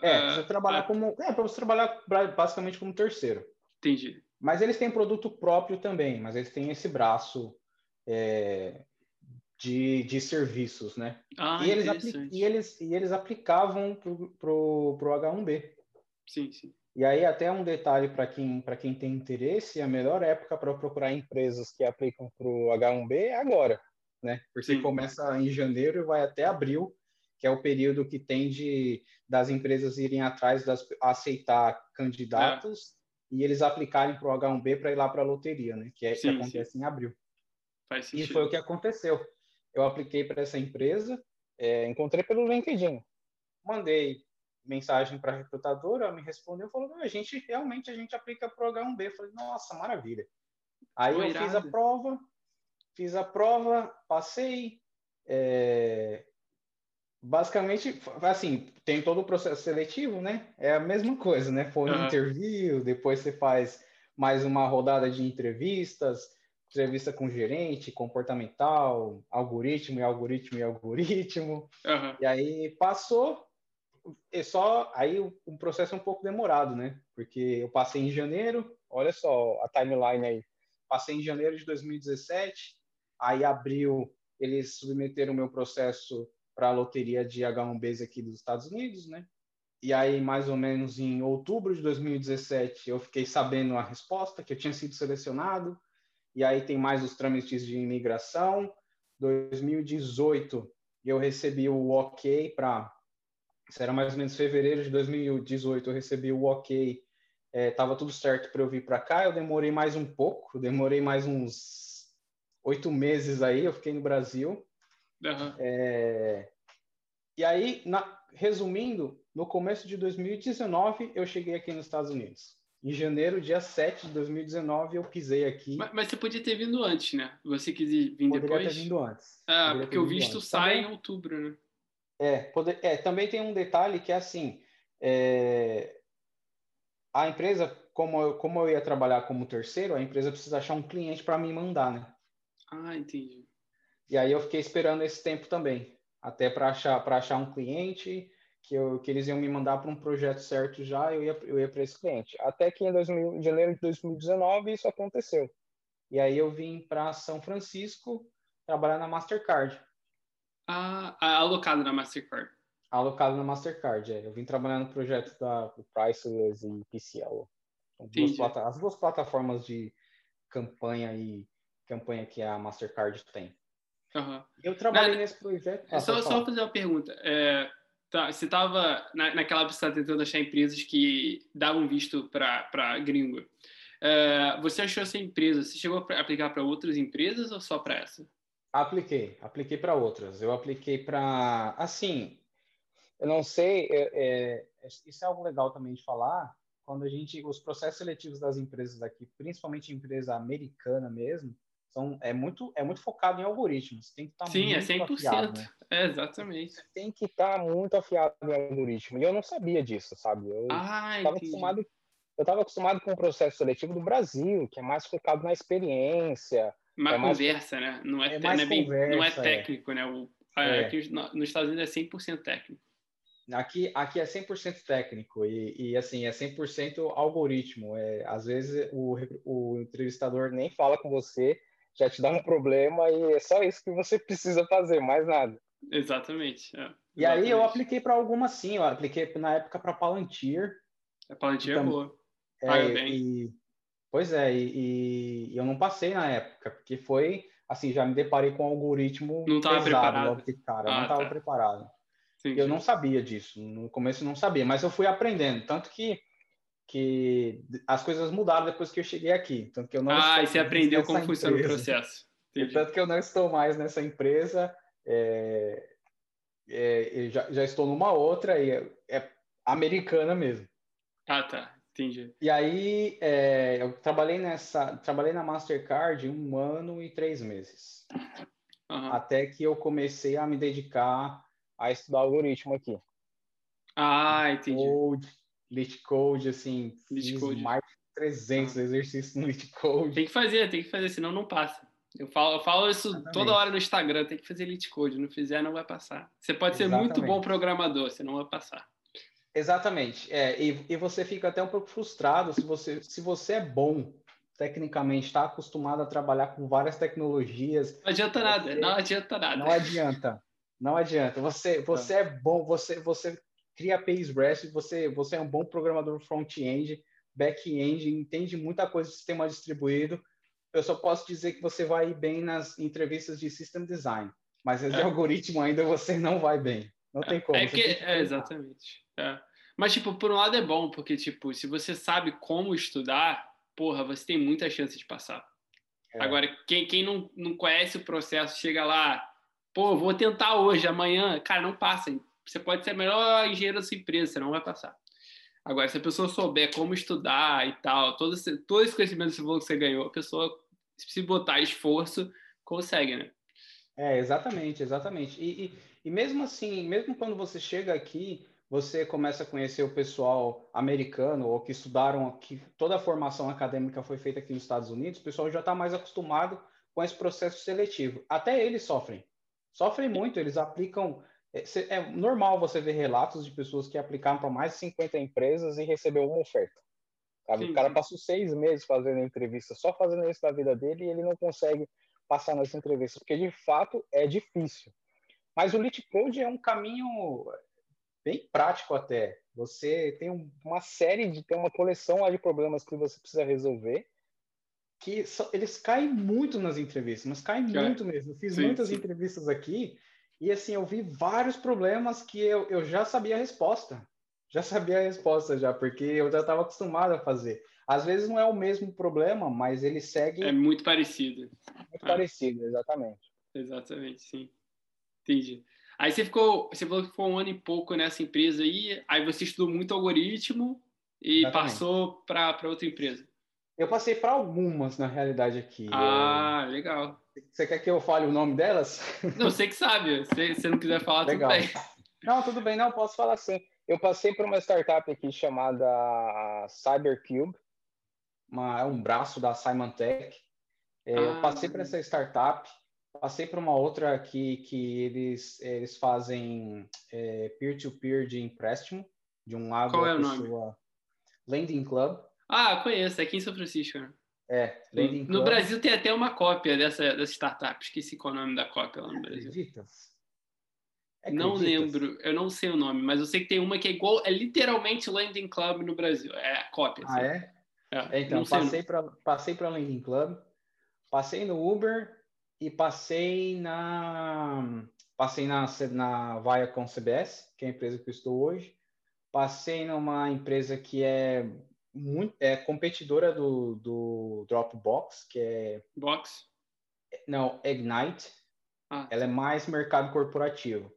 É, você trabalhar uh, como. É, para você trabalhar basicamente como terceiro. Entendi. Mas eles têm produto próprio também, mas eles têm esse braço é, de, de serviços, né? Ah, e, eles e, eles, e eles aplicavam para o H1B. Sim, sim. E aí, até um detalhe para quem, quem tem interesse, a melhor época para procurar empresas que aplicam para o H1B é agora, né? Porque sim. começa em janeiro e vai até abril, que é o período que tem de das empresas irem atrás das aceitar candidatos. E eles aplicarem para o H1B para ir lá para a loteria, né? Que, é, sim, que acontece sim. em abril. E foi o que aconteceu eu apliquei para essa empresa, é, encontrei pelo LinkedIn, mandei mensagem para a recrutadora, ela me respondeu, falou, a gente realmente a gente aplica para o H1B. Eu falei, nossa, maravilha. Aí Foi eu irado. fiz a prova, fiz a prova, passei, é... basicamente, assim, tem todo o processo seletivo, né? É a mesma coisa, né? Foi um uhum. interview, depois você faz mais uma rodada de entrevistas, entrevista com gerente, comportamental, algoritmo e algoritmo e algoritmo. Uhum. E aí passou, e só aí o, processo é um pouco demorado, né? Porque eu passei em janeiro, olha só a timeline aí. Passei em janeiro de 2017, aí abril eles submeteram o meu processo para a loteria de H1Bs aqui dos Estados Unidos, né? E aí, mais ou menos em outubro de 2017, eu fiquei sabendo a resposta, que eu tinha sido selecionado e aí tem mais os trâmites de imigração. 2018 eu recebi o ok para, isso era mais ou menos fevereiro de 2018, eu recebi o ok, estava é, tudo certo para eu vir para cá. Eu demorei mais um pouco, demorei mais uns oito meses aí, eu fiquei no Brasil. Uhum. É, e aí, na, resumindo, no começo de 2019 eu cheguei aqui nos Estados Unidos. Em janeiro, dia 7 de 2019, eu pisei aqui. Mas, mas você podia ter vindo antes, né? Você quis vir Poderia depois? Poderia ter vindo antes. Ah, Poderia porque o visto antes. sai também, em outubro, né? É, poder, é, também tem um detalhe que é assim, é, a empresa, como eu, como eu ia trabalhar como terceiro, a empresa precisa achar um cliente para me mandar, né? Ah, entendi. E aí eu fiquei esperando esse tempo também, até para achar, achar um cliente que, eu, que eles iam me mandar para um projeto certo já, eu ia, eu ia para esse cliente. Até que em, 2000, em janeiro de 2019 isso aconteceu. E aí eu vim para São Francisco trabalhar na Mastercard. Ah, alocado na Mastercard. Alocado na Mastercard, é. Eu vim trabalhar no projeto da Priceless e PCL. Duas plata, as duas plataformas de campanha e campanha que a Mastercard tem. Uhum. Eu trabalhei nesse projeto. Ah, só, só fazer uma pergunta. É, tá, você estava na, naquela você estava tentando achar empresas que davam visto para gringo. Uh, você achou essa empresa? Você chegou a aplicar para outras empresas ou só para essa? Apliquei, apliquei para outras. Eu apliquei para, assim, eu não sei, é, é, isso é algo legal também de falar. Quando a gente, os processos seletivos das empresas aqui, principalmente empresa americana mesmo, são, é, muito, é muito focado em algoritmos. Tem que estar tá Sim, é muito é 100%. Afiado, né? É, exatamente. Você tem que estar tá muito afiado em algoritmo. E eu não sabia disso, sabe? Eu ah, estava acostumado, eu acostumado com o processo seletivo do Brasil, que é mais focado na experiência. Uma é conversa, mais, né? Não é, é, não é, bem, conversa, não é técnico, né? O, é. Aqui nos Estados Unidos é 100% técnico. Aqui, aqui é 100% técnico e, e, assim, é 100% algoritmo. É, às vezes o, o entrevistador nem fala com você, já te dá um problema e é só isso que você precisa fazer, mais nada. Exatamente. É. E aí eu apliquei para algumas sim, eu apliquei na época para Palantir. A Palantir é boa. É, bem. E, pois é, e, e, eu não passei na época, porque foi assim, já me deparei com um algoritmo não pesado preparado. logo de cara, ah, não estava tá. preparado. Sim, eu sim. não sabia disso, no começo não sabia, mas eu fui aprendendo, tanto que que as coisas mudaram depois que eu cheguei aqui, tanto que eu não Ah, e você aprendeu como funciona o processo. Tanto que eu não estou mais nessa empresa, é, é, já, já, estou numa outra e é, é, americana mesmo. Ah, tá. Entendi. E aí é, eu trabalhei nessa, trabalhei na Mastercard um ano e três meses, uhum. até que eu comecei a me dedicar a estudar algoritmo aqui. Ah, entendi. Code, Lit Code, assim, Lit Code. mais de 300 ah. exercícios no Lit Code. Tem que fazer, tem que fazer, senão não passa. Eu falo, eu falo isso Exatamente. toda hora no Instagram, tem que fazer Lit Code, não fizer não vai passar. Você pode ser Exatamente. muito bom programador, você não vai passar. Exatamente. É, e, e você fica até um pouco frustrado se você, se você é bom tecnicamente, está acostumado a trabalhar com várias tecnologias. Não adianta você, nada, não adianta nada. Não adianta, não adianta. Você, você é bom, você, você cria APIs REST, você, você é um bom programador front-end, back-end, entende muita coisa do sistema distribuído. Eu só posso dizer que você vai bem nas entrevistas de system design, mas as é. de algoritmo ainda você não vai bem. Não tem como. É, que, é exatamente. É. Mas, tipo, por um lado é bom, porque, tipo, se você sabe como estudar, porra, você tem muita chance de passar. É. Agora, quem, quem não, não conhece o processo, chega lá, pô, vou tentar hoje, amanhã, cara, não passa. Você pode ser melhor engenheiro da sua empresa, você não vai passar. Agora, se a pessoa souber como estudar e tal, todo esse, todo esse conhecimento que você ganhou, a pessoa, se botar esforço, consegue, né? É, exatamente, exatamente. E, e, e mesmo assim, mesmo quando você chega aqui, você começa a conhecer o pessoal americano ou que estudaram aqui, toda a formação acadêmica foi feita aqui nos Estados Unidos, o pessoal já está mais acostumado com esse processo seletivo. Até eles sofrem. Sofrem muito, eles aplicam. É, é normal você ver relatos de pessoas que aplicaram para mais de 50 empresas e recebeu uma oferta. Sabe? O cara passou seis meses fazendo entrevista, só fazendo isso da vida dele, e ele não consegue passar nas entrevistas, porque de fato é difícil. Mas o Lit Code é um caminho bem prático até. Você tem uma série de tem uma coleção lá de problemas que você precisa resolver que só, eles caem muito nas entrevistas, mas caem é. muito mesmo. Eu fiz sim, muitas sim. entrevistas aqui e assim eu vi vários problemas que eu, eu já sabia a resposta. Já sabia a resposta já, porque eu já estava acostumado a fazer. Às vezes não é o mesmo problema, mas ele segue. É muito parecido. Muito ah. parecido, exatamente. Exatamente, sim. Entendi. Aí você ficou, você falou que ficou um ano e pouco nessa empresa aí, aí você estudou muito algoritmo e Exatamente. passou para outra empresa. Eu passei para algumas, na realidade, aqui. Ah, eu... legal. Você quer que eu fale o nome delas? Não, você que sabe. Se você não quiser falar, legal. tudo bem. Não, tudo bem, não, posso falar sim. Eu passei por uma startup aqui chamada CyberCube, uma, é um braço da Symantec. É, ah, eu passei por essa startup, Passei para uma outra aqui que eles, eles fazem é, peer-to-peer de empréstimo, de um lado Qual é o nome? Lending Club. Ah, conheço, é aqui em São Francisco. Né? É. No Brasil tem até uma cópia dessa, dessa startup, esqueci qual é o nome da cópia lá no Brasil. Acreditas? Não lembro, eu não sei o nome, mas eu sei que tem uma que é igual, é literalmente Lending Club no Brasil, é a cópia. Ah, assim. é? é? Então, passei para passei para Lending Club, passei no Uber, e passei na passei na, na Viacom CBS, que é a empresa que eu estou hoje. Passei numa empresa que é muito é competidora do, do Dropbox, que é Box. Não, Ignite. Ah. Ela é mais mercado corporativo,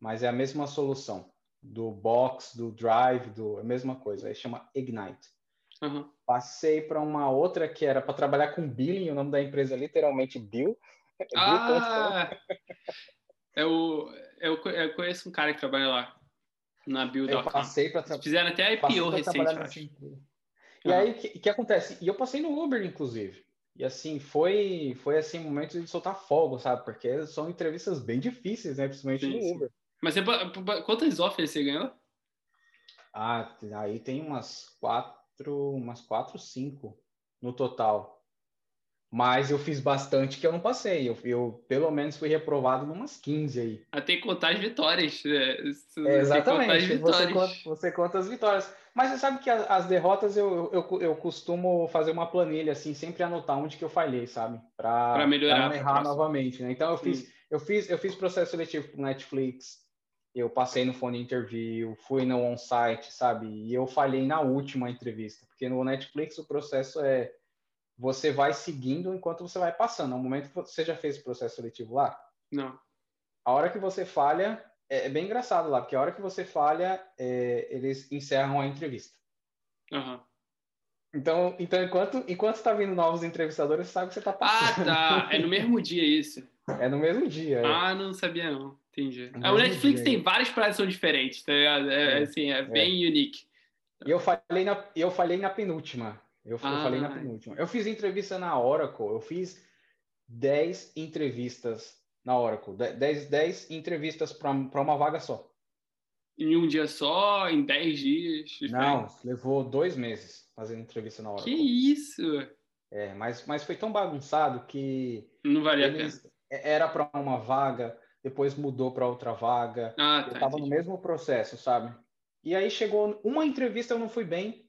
mas é a mesma solução do Box, do Drive, do é a mesma coisa. Aí chama Ignite. Uhum. Passei para uma outra que era para trabalhar com billing, o nome da empresa é literalmente Bill. Ah! eu, eu, eu conheço um cara que trabalha lá na. Eu passei para. Fizeram até IPO recente, E aí, o que, que acontece? E eu passei no Uber, inclusive. E assim, foi, foi assim, um momento de soltar fogo, sabe? Porque são entrevistas bem difíceis, né? Principalmente sim, no Uber. Sim. Mas você, quantas offers você ganhou? Ah, aí tem umas quatro, umas quatro, cinco no total. Mas eu fiz bastante que eu não passei. Eu, eu pelo menos fui reprovado em umas 15 aí. Até contar as vitórias. Né? É, exatamente. As vitórias. Você, conta, você conta as vitórias. Mas você sabe que as, as derrotas eu, eu, eu, costumo fazer uma planilha, assim, sempre anotar onde que eu falhei, sabe? Para melhorar. Pra não errar novamente, né? Então eu fiz, eu fiz, eu fiz processo seletivo pro Netflix, eu passei no fone interview, fui no on-site, sabe? E eu falhei na última entrevista, porque no Netflix o processo é você vai seguindo enquanto você vai passando. No momento que você já fez o processo seletivo lá? Não. A hora que você falha, é, é bem engraçado lá, porque a hora que você falha, é, eles encerram a entrevista. Uhum. Então, então enquanto, enquanto está vindo novos entrevistadores, você sabe que você está passando. Ah, tá. É no mesmo dia isso. É no mesmo dia. É. Ah, não sabia não. Entendi. É o Netflix dia, tem várias paradas são diferentes, tá ligado? É, é. assim, é, é. bem unique. E eu falei na, eu falei na penúltima. Eu, ah. eu falei na penúltima. Eu fiz entrevista na Oracle. Eu fiz 10 entrevistas na Oracle. 10, 10 entrevistas para uma vaga só. Em um dia só? Em 10 dias? Não, levou dois meses fazendo entrevista na Oracle. Que isso! É, mas, mas foi tão bagunçado que. Não valia a pena. É, era para uma vaga, depois mudou para outra vaga. Ah, tá, eu estava no mesmo processo, sabe? E aí chegou uma entrevista, eu não fui bem,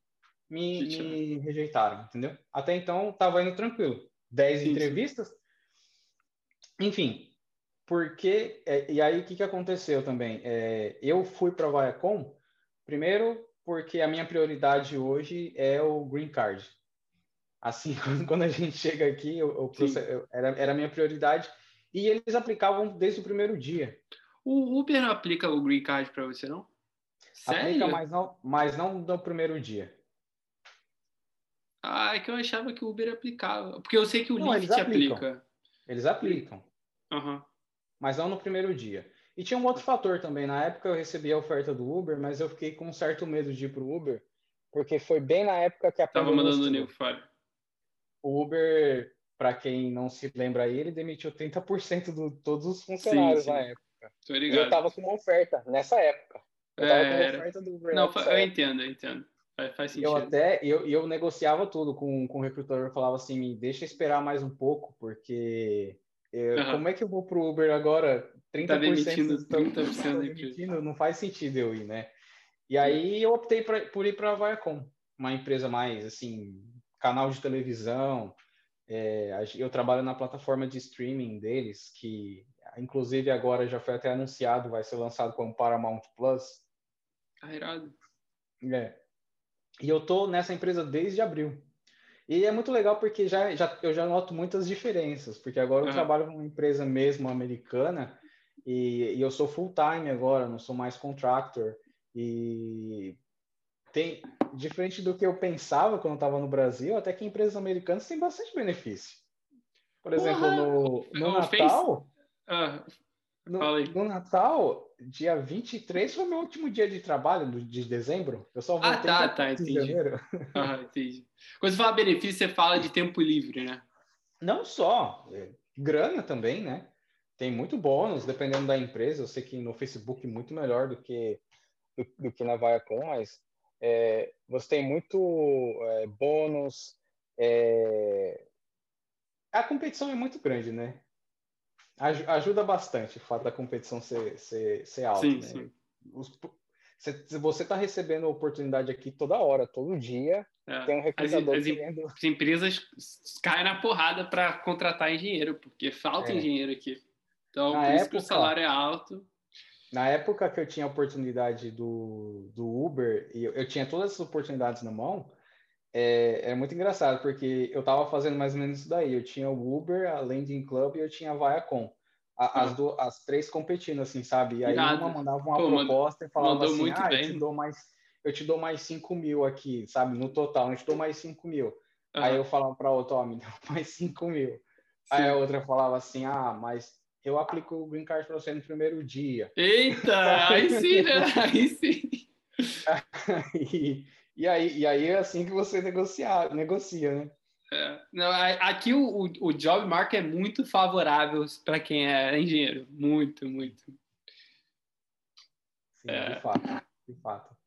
me, me rejeitaram, entendeu? Até então estava indo tranquilo. 10 entrevistas. Enfim, porque. É, e aí, o que, que aconteceu também? É, eu fui para a Viacom, primeiro, porque a minha prioridade hoje é o Green Card. Assim, quando a gente chega aqui, eu, eu, era, era a minha prioridade. E eles aplicavam desde o primeiro dia. O Uber não aplica o Green Card para você, não? Sério? Aplica, mas não, mas não no primeiro dia. Ah, é que eu achava que o Uber aplicava. Porque eu sei que o não, Lyft aplica. Eles aplicam. Uhum mas não no primeiro dia. E tinha um outro fator também. Na época eu recebi a oferta do Uber, mas eu fiquei com um certo medo de ir para o Uber, porque foi bem na época que a Tava mandando o nego fora. O Uber, para quem não se lembra aí, ele demitiu 30% de todos os funcionários sim, sim. na época. Tô ligado. E eu tava com uma oferta nessa época. Eu tava é, com uma oferta do Uber. Não, eu entendo, eu entendo. Faz, faz sentido. Eu até eu, eu negociava tudo com, com o recrutador, falava assim, me deixa esperar mais um pouco, porque uhum. Como é que eu vou pro Uber agora? 30% tá demitindo, 30% tá demitindo, não faz sentido eu ir, né? E aí eu optei pra, por ir para a Viacom, uma empresa mais assim, canal de televisão. É, eu trabalho na plataforma de streaming deles, que inclusive agora já foi até anunciado, vai ser lançado como Paramount Plus. Ah, irado. É. E eu tô nessa empresa desde abril. E é muito legal porque já, já, eu já noto muitas diferenças, porque agora eu trabalho com uma empresa mesmo americana e, e eu sou full time agora, não sou mais contractor. E tem, diferente do que eu pensava quando eu estava no Brasil, até que empresas americanas têm bastante benefício. Por exemplo, no, no Natal, uh, no, no, Natal, dia 23 foi meu último dia de trabalho de dezembro. Eu só voltei ah, tá, tá, entendi. janeiro. Ah, entendi. Quando você fala benefício, você fala de tempo livre, né? Não só, é, grana também, né? Tem muito bônus, dependendo da empresa. Eu sei que no Facebook é muito melhor do que do, do que na Viacom, mas é, você tem muito é, bônus. É... A competição é muito grande, né? Ajuda bastante o fato da competição ser, ser, ser alta. Sim, né? sim. Os, você está recebendo oportunidade aqui toda hora, todo dia. É. Tem um recrutador as, as, querendo... as empresas caem na porrada para contratar engenheiro, porque falta é. engenheiro aqui. Então, na por época, isso que o salário é alto. Na época que eu tinha a oportunidade do, do Uber, e eu, eu tinha todas essas oportunidades na mão, é, é muito engraçado, porque eu estava fazendo mais ou menos isso daí. Eu tinha o Uber, a Landing Club e eu tinha a Viacom. A, as, do, as três competindo, assim, sabe? E aí Nada. uma mandava uma Pô, proposta e falava assim, ah, eu te, dou mais, eu te dou mais 5 mil aqui, sabe? No total, eu te dou mais 5 mil. Uhum. Aí eu falava para outra, ó, me dá mais 5 mil. Sim. Aí a outra falava assim, ah, mas eu aplico o Green Card para você no primeiro dia. Eita, aí sim, né? Aí sim. e, e aí, e aí é assim que você negocia, negocia né? É. Não, aqui o, o, job market é muito favorável para quem é engenheiro. Muito, muito. Sim, é. de fato. De fato.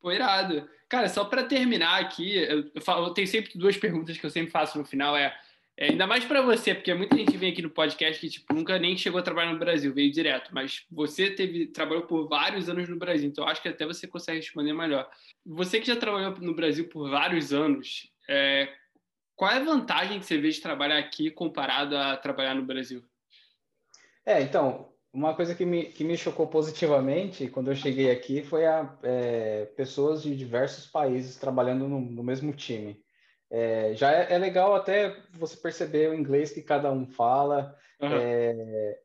Pô, irado. Cara, só para terminar aqui, eu, falo, eu, tenho sempre duas perguntas que eu sempre faço no final. É É, ainda mais para você, porque muita gente vem aqui no podcast que tipo, nunca nem chegou a trabalhar no Brasil, veio direto, mas você teve trabalhou por vários anos no Brasil, então acho que até você consegue responder melhor. Você que já trabalhou no Brasil por vários anos, é, qual é a vantagem que você vê de trabalhar aqui comparado a trabalhar no Brasil? É, então, uma coisa que me, que me chocou positivamente quando eu cheguei aqui foi a é, pessoas de diversos países trabalhando no, no mesmo time. É, já é, é, legal até você perceber o inglês que cada um fala, uhum. é,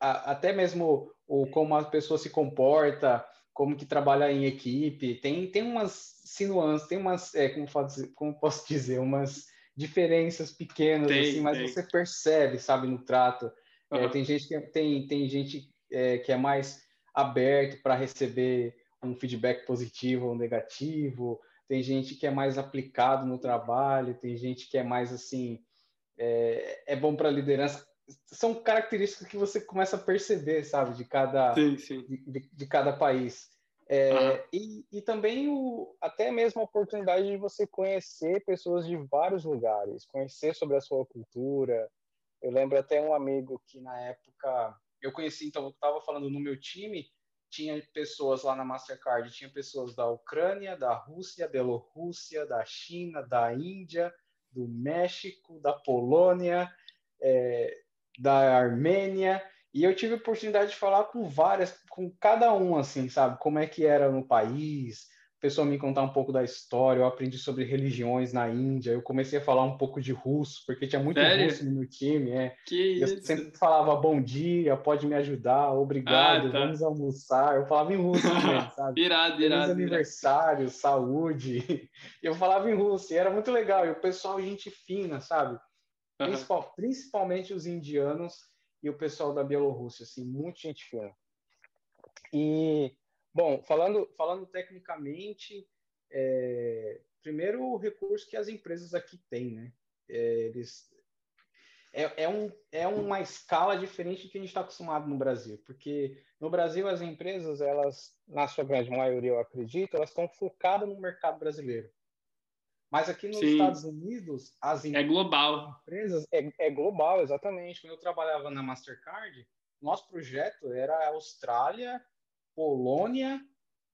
a, até mesmo o como a pessoa se comporta, como que trabalha em equipe, tem, tem umas sinuances, tem umas, é, como, dizer, como posso dizer, umas diferenças pequenas, tem, assim, mas tem. você percebe, sabe, no trato. Uhum. tem gente que tem, tem gente é, que é mais aberto para receber um feedback positivo ou negativo, tem gente que é mais aplicado no trabalho, tem gente que é mais assim, é, é bom para liderança. São características que você começa a perceber, sabe, de cada, sim, sim. De, de, cada país. É, ah. e, e também o, até mesmo a oportunidade de você conhecer pessoas de vários lugares, conhecer sobre a sua cultura. Eu lembro até um amigo que na época eu conheci, então eu estava falando no meu time, tinha pessoas lá na Mastercard, tinha pessoas da Ucrânia, da Rússia, Bielorrússia, da China, da Índia, do México, da Polônia, é, da Armênia, e eu tive a oportunidade de falar com várias, com cada um, assim, sabe? Como é que era no país, pessoa me contar um pouco da história, eu aprendi sobre religiões na Índia, eu comecei a falar um pouco de russo, porque tinha muito Sério? russo no meu time, é. Que eu isso? sempre falava bom dia, pode me ajudar, obrigado, ah, tá. vamos almoçar. Eu falava em russo também, sabe? irado, irado. Feliz aniversário, irado. saúde. Eu falava em russo, e era muito legal, e o pessoal gente fina, sabe? Uhum. Principal, principalmente os indianos e o pessoal da Bielorrússia, assim, muito gente fina. E Bom, falando, falando tecnicamente, é, primeiro o recurso que as empresas aqui têm, né? É, eles, é, é, um, é uma escala diferente do que a gente está acostumado no Brasil, porque no Brasil as empresas, elas, na sua grande maioria, eu acredito, elas estão focadas no mercado brasileiro. Mas aqui nos Sim. Estados Unidos, as é global. empresas é, é global, exatamente. Quando eu trabalhava na Mastercard, nosso projeto era Austrália, Polônia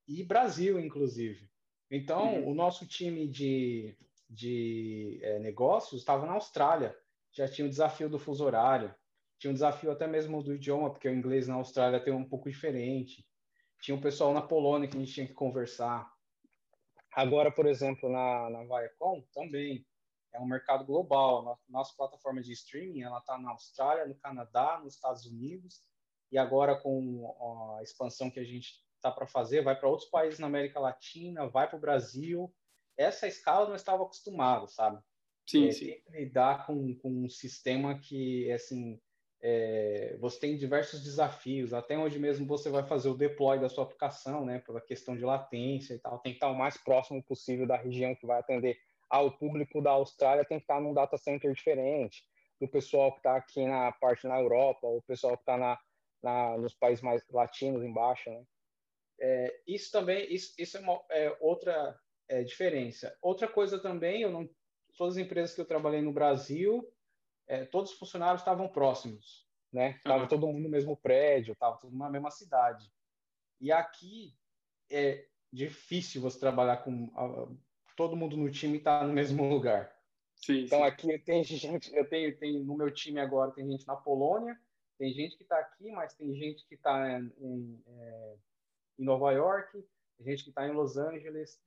e Brasil, inclusive. Então, uhum. o nosso time de, de é, negócios estava na Austrália, já tinha o desafio do fuso horário, tinha um desafio até mesmo do idioma, porque o inglês na Austrália tem um pouco diferente. Tinha um pessoal na Polônia que a gente tinha que conversar. Agora, por exemplo, na, na Viacom, também é um mercado global. Nossa, nossa plataforma de streaming ela está na Austrália, no Canadá, nos Estados Unidos e agora com a expansão que a gente está para fazer, vai para outros países na América Latina, vai para o Brasil. Essa escala não estava acostumado, sabe? Sim, é, sim. Tem que lidar com, com um sistema que, assim, é, você tem diversos desafios. Até onde mesmo você vai fazer o deploy da sua aplicação, né? Pela questão de latência e tal. Tem que estar o mais próximo possível da região que vai atender. Ah, o público da Austrália tem que estar num data center diferente do pessoal que está aqui na parte na Europa, ou o pessoal que está na, na, nos países mais latinos embaixo, né? É, isso também, isso, isso é, uma, é outra é, diferença. Outra coisa também, eu não, todas as empresas que eu trabalhei no Brasil, é, todos os funcionários estavam próximos, né? Tava uhum. todo mundo no mesmo prédio, tava todo mundo na mesma cidade. E aqui é difícil você trabalhar com todo mundo no time está no mesmo lugar. Sim, então sim. aqui tem gente, eu tenho, tenho no meu time agora tem gente na Polônia, tem gente que está aqui, mas tem gente que está em, em, é, em, Nova York, tem gente que está em Los Angeles,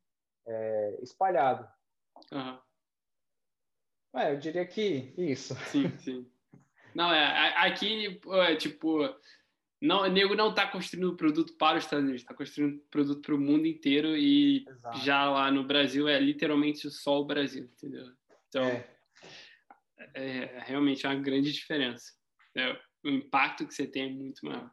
é, espalhado. Uhum. É, eu diria que isso. Sim, sim. Não, é, aqui, é, tipo, não, o nego não está construindo produto para os Estados Unidos, está construindo produto para o mundo inteiro e Exato. já lá no Brasil é literalmente só o Brasil, entendeu? Então, é, é realmente uma grande diferença. É, o impacto que você tem é muito maior.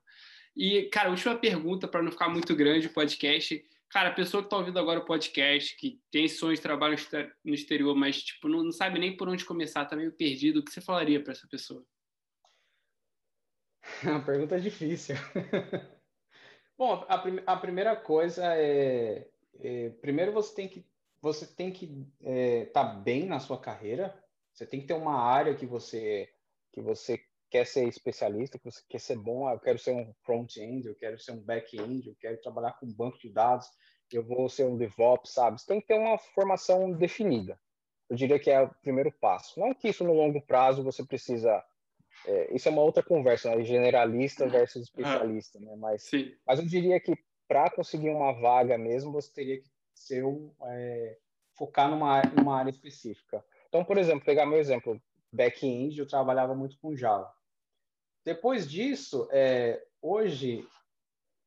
E, cara, última pergunta para não ficar muito grande o podcast. Cara, a pessoa que está ouvindo agora o podcast, que tem sonhos de trabalho no exterior, mas tipo, não, não sabe nem por onde começar, está meio perdido, o que você falaria para essa pessoa? A pergunta é difícil. Bom, a, prim a, primeira coisa é, é, primeiro você tem que você tem que estar é, tá bem na sua carreira, Você tem que ter uma área que você que você quer ser especialista, que você quer ser bom. Ah, eu quero ser um front-end, eu quero ser um back-end, eu quero trabalhar com banco de dados, eu vou ser um DevOps, sabe? Você tem que ter uma formação definida. Eu diria que é o primeiro passo. Não que isso no longo prazo você precisa é, isso é uma outra conversa, né? generalista versus ah, especialista, né? Mas, Sim. mas eu diria que para conseguir uma vaga mesmo, você teria que ser é, focar numa, numa área específica. Então, por exemplo, pegar meu exemplo, back-end, eu trabalhava muito com Java. Depois disso, é, hoje,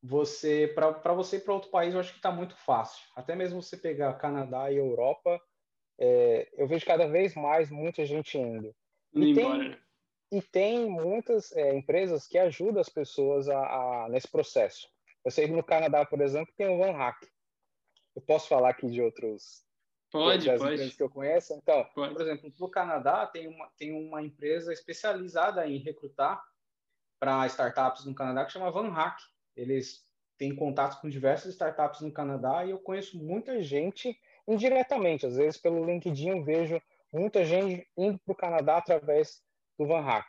você para você ir para outro país, eu acho que está muito fácil. Até mesmo você pegar Canadá e Europa, é, eu vejo cada vez mais muita gente indo. E tem, e tem muitas é, empresas que ajudam as pessoas a, a, nesse processo. Eu sei que no Canadá, por exemplo, tem o OneHack. Eu posso falar aqui de outros pode, das pode. empresas que eu conheço. Então, pode. por exemplo, no Canadá tem uma, tem uma empresa especializada em recrutar para startups no Canadá que chama OneHack. Eles têm contato com diversas startups no Canadá e eu conheço muita gente indiretamente. Às vezes, pelo LinkedIn, eu vejo muita gente indo para o Canadá através do Van Hack.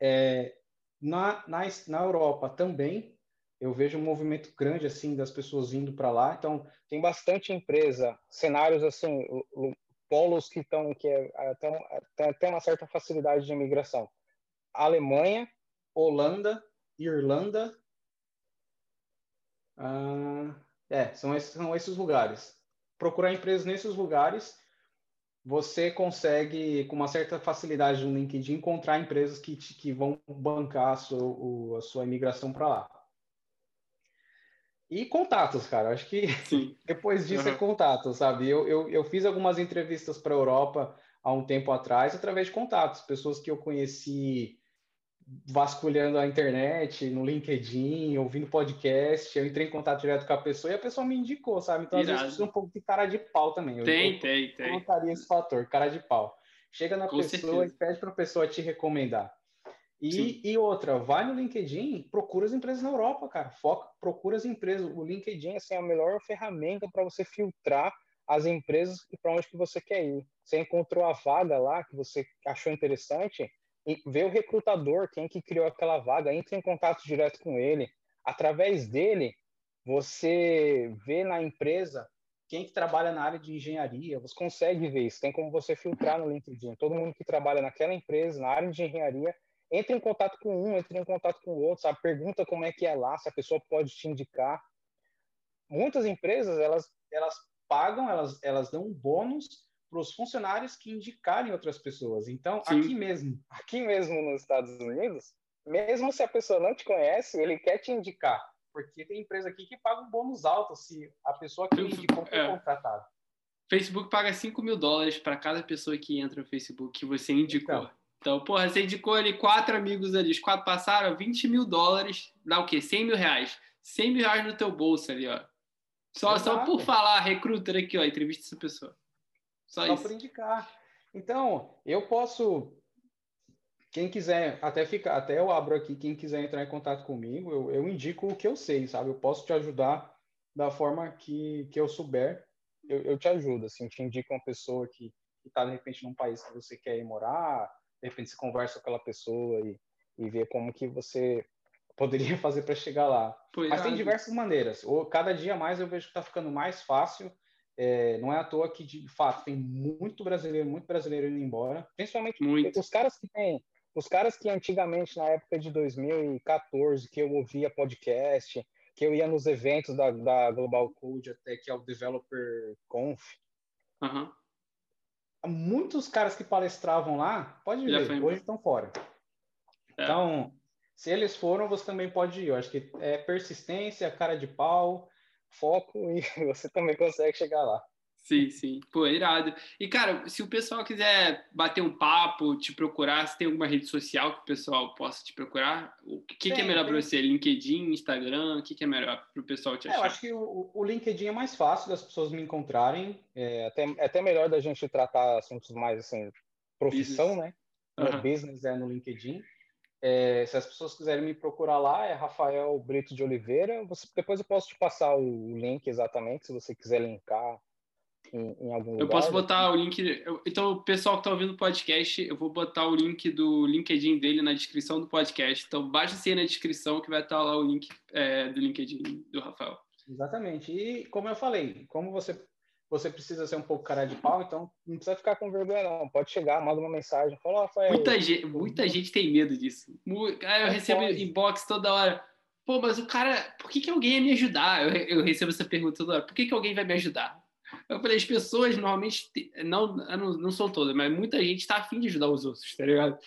É, na, na, na Europa também, eu vejo um movimento grande assim das pessoas indo para lá. Então, tem bastante empresa, cenários assim, polos que estão que é, tem, tem uma certa facilidade de imigração. Alemanha, Holanda, Irlanda, ah, é, são esses, são esses lugares. Procurar empresas nesses lugares você consegue, com uma certa facilidade no LinkedIn, encontrar empresas que, te, que vão bancar a sua, a sua imigração para lá. E contatos, cara. Acho que Sim. depois disso uhum. é contato, sabe? Eu, eu, eu fiz algumas entrevistas para a Europa há um tempo atrás através de contatos, pessoas que eu conheci vasculhando a internet, no LinkedIn, ouvindo podcast, eu entrei em contato direto com a pessoa e a pessoa me indicou, sabe? Então, Irado. às vezes, precisa um pouco de cara de pau também. Eu, tem, eu, tem, eu tem. colocaria esse fator, cara de pau. Chega na com pessoa certeza. e pede para a pessoa te recomendar. E, e, outra, vai no LinkedIn, procura as empresas na Europa, cara. Foca, procura as empresas. O LinkedIn assim, é a melhor ferramenta para você filtrar as empresas e para onde que você quer ir. Você encontrou a vaga lá que você achou interessante, vê o recrutador, quem que criou aquela vaga, entre em contato direto com ele. Através dele, você vê na empresa quem que trabalha na área de engenharia, você consegue ver isso, tem como você filtrar no LinkedIn. Todo mundo que trabalha naquela empresa, na área de engenharia, entra em contato com um, entra em contato com o outro, sabe? Pergunta como é que é lá, se a pessoa pode te indicar. Muitas empresas, elas, elas pagam, elas, elas dão um bônus para os funcionários que indicarem outras pessoas. Então, Sim. aqui mesmo, aqui mesmo nos Estados Unidos, mesmo se a pessoa não te conhece, ele quer te indicar, porque tem empresa aqui que paga um bônus alto se a pessoa que indicou foi é. contratada. Facebook paga 5 mil dólares para cada pessoa que entra no Facebook que você indicou. Então, então, porra, você indicou ali quatro amigos ali, os quatro passaram, 20 mil dólares, dá o quê? 100 mil reais. 100 mil reais no teu bolso ali, ó. Só, só por falar, recruiter aqui, ó, entrevista essa pessoa. Só, Só por indicar. Então, eu posso. Quem quiser, até ficar, até eu abro aqui, quem quiser entrar em contato comigo, eu, eu indico o que eu sei, sabe? Eu posso te ajudar da forma que, que eu souber, eu, eu te ajudo, assim, te indico uma pessoa que está, de repente, num país que você quer ir morar, de repente você conversa com aquela pessoa e, e vê como que você poderia fazer para chegar lá. Pois Mas é. tem diversas maneiras. Cada dia mais eu vejo que está ficando mais fácil é, não é à toa que, de fato, tem muito brasileiro, muito brasileiro indo embora, principalmente muito. os caras que têm, os caras que antigamente, na época de 2014, que eu ouvia podcast, que eu ia nos eventos da, da Global Code, até que é o Developer Conf. Uhum. Muitos caras que palestravam lá, pode ver, hoje estão fora. É. Então, se eles foram, você também pode ir. Eu acho que é persistência, cara de pau, foco e você também consegue chegar lá. Sim, sim. Pô, irado. E, cara, se o pessoal quiser bater um papo, te procurar, se tem alguma rede social que o pessoal possa te procurar, o que, que é melhor para você? LinkedIn, Instagram? O que, que é melhor para o pessoal te achar? É, eu acho que o, o, LinkedIn é mais fácil das pessoas me encontrarem. É até, é até melhor da gente tratar assuntos mais, assim, profissão, business. né? Uhum. Business é no LinkedIn. É, se as pessoas quiserem me procurar lá, é Rafael Brito de Oliveira. Você, depois eu posso te passar o link exatamente, se você quiser linkar em, em algum eu lugar? Eu posso botar o link. Então, o pessoal que está ouvindo o podcast, eu vou botar o link do LinkedIn dele na descrição do podcast. Então, baixa se aí na descrição que vai estar lá o link é, do LinkedIn do Rafael. Exatamente. E como eu falei, como você você precisa ser um pouco cara de pau, então não precisa ficar com vergonha, não. Pode chegar, manda uma mensagem, fala, Rafael. Muita, gente, muita gente tem medo disso. Eu recebo pode. inbox toda hora. Pô, mas o cara, por que, que alguém ia me ajudar? Eu, eu recebo essa pergunta toda hora. Por que, que alguém vai me ajudar? Eu falei, as pessoas normalmente, não, não, não são todas, mas muita gente está afim de ajudar os outros, tá ligado?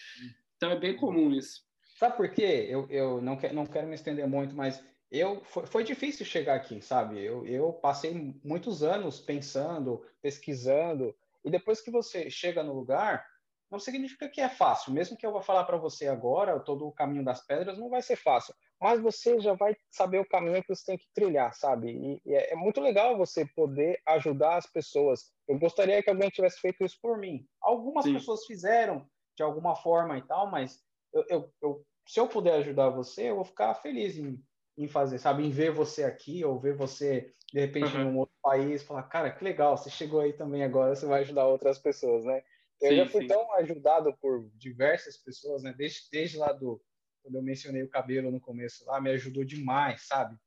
Então é bem comum isso. Sabe por quê? Eu, eu não, quero, não quero me estender muito, mas eu foi, foi difícil chegar aqui, sabe? Eu, eu passei muitos anos pensando, pesquisando, e depois que você chega no lugar, não significa que é fácil. Mesmo que eu vá falar para você agora, todo o caminho das pedras não vai ser fácil, mas você já vai saber o caminho que você tem que trilhar, sabe? E, e é, é muito legal você poder ajudar as pessoas. Eu gostaria que alguém tivesse feito isso por mim. Algumas Sim. pessoas fizeram de alguma forma e tal, mas eu, eu, eu, se eu puder ajudar você, eu vou ficar feliz em em fazer, sabe? Em ver você aqui ou ver você, de repente, uhum. em um outro país, falar, cara, que legal, você chegou aí também agora, você vai ajudar outras pessoas, né? Eu sim, já fui sim. tão ajudado por diversas pessoas, né? Desde, desde lá do, quando eu mencionei o cabelo no começo lá, me ajudou demais, sabe?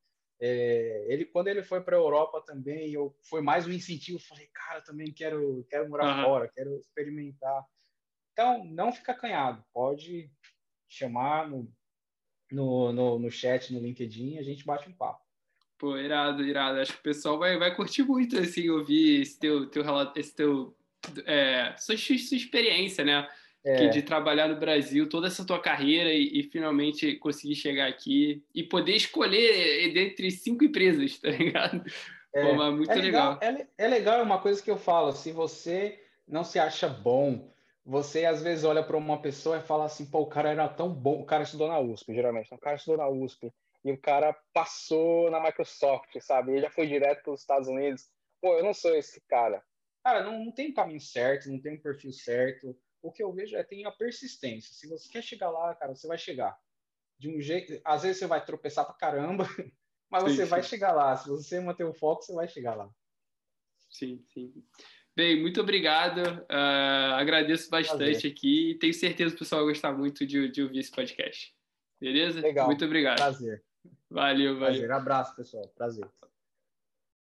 É, ele, quando ele foi para a Europa também, eu, foi mais um incentivo, falei, cara, também quero, quero morar uhum. fora, quero experimentar. Então, não fica canhado, pode chamar no no, no, no chat, no LinkedIn, a gente bate um papo. Pô, irado, irado. Acho que o pessoal vai, vai curtir muito, assim, ouvir esse teu, teu, esse teu é, sua, sua experiência, né? É. De trabalhar no Brasil, toda essa tua carreira e, e, finalmente conseguir chegar aqui e poder escolher dentre cinco empresas, tá ligado? É, Pô, muito é legal. legal. É, é legal, é uma coisa que eu falo, se você não se acha bom, você às vezes olha para uma pessoa e fala assim, pô, o cara era tão bom, o cara estudou na USP, geralmente, o cara estudou na USP e o cara passou na Microsoft, sabe? Ele já foi direto para os Estados Unidos. Pô, eu não sou esse cara. Cara, não, não tem caminho certo, não tem um perfil certo. O que eu vejo é tem a persistência. Se você quer chegar lá, cara, você vai chegar. De um jeito, às vezes você vai tropeçar para caramba, mas sim, você sim. vai chegar lá. Se você manter o foco, você vai chegar lá. Sim, sim. Bem, muito obrigado. Uh, agradeço bastante Prazer. aqui e tenho certeza que o pessoal vai gostar muito de, de ouvir esse podcast. Beleza? Legal. Muito obrigado. Prazer. Valeu, valeu. Prazer. Abraço, pessoal. Prazer.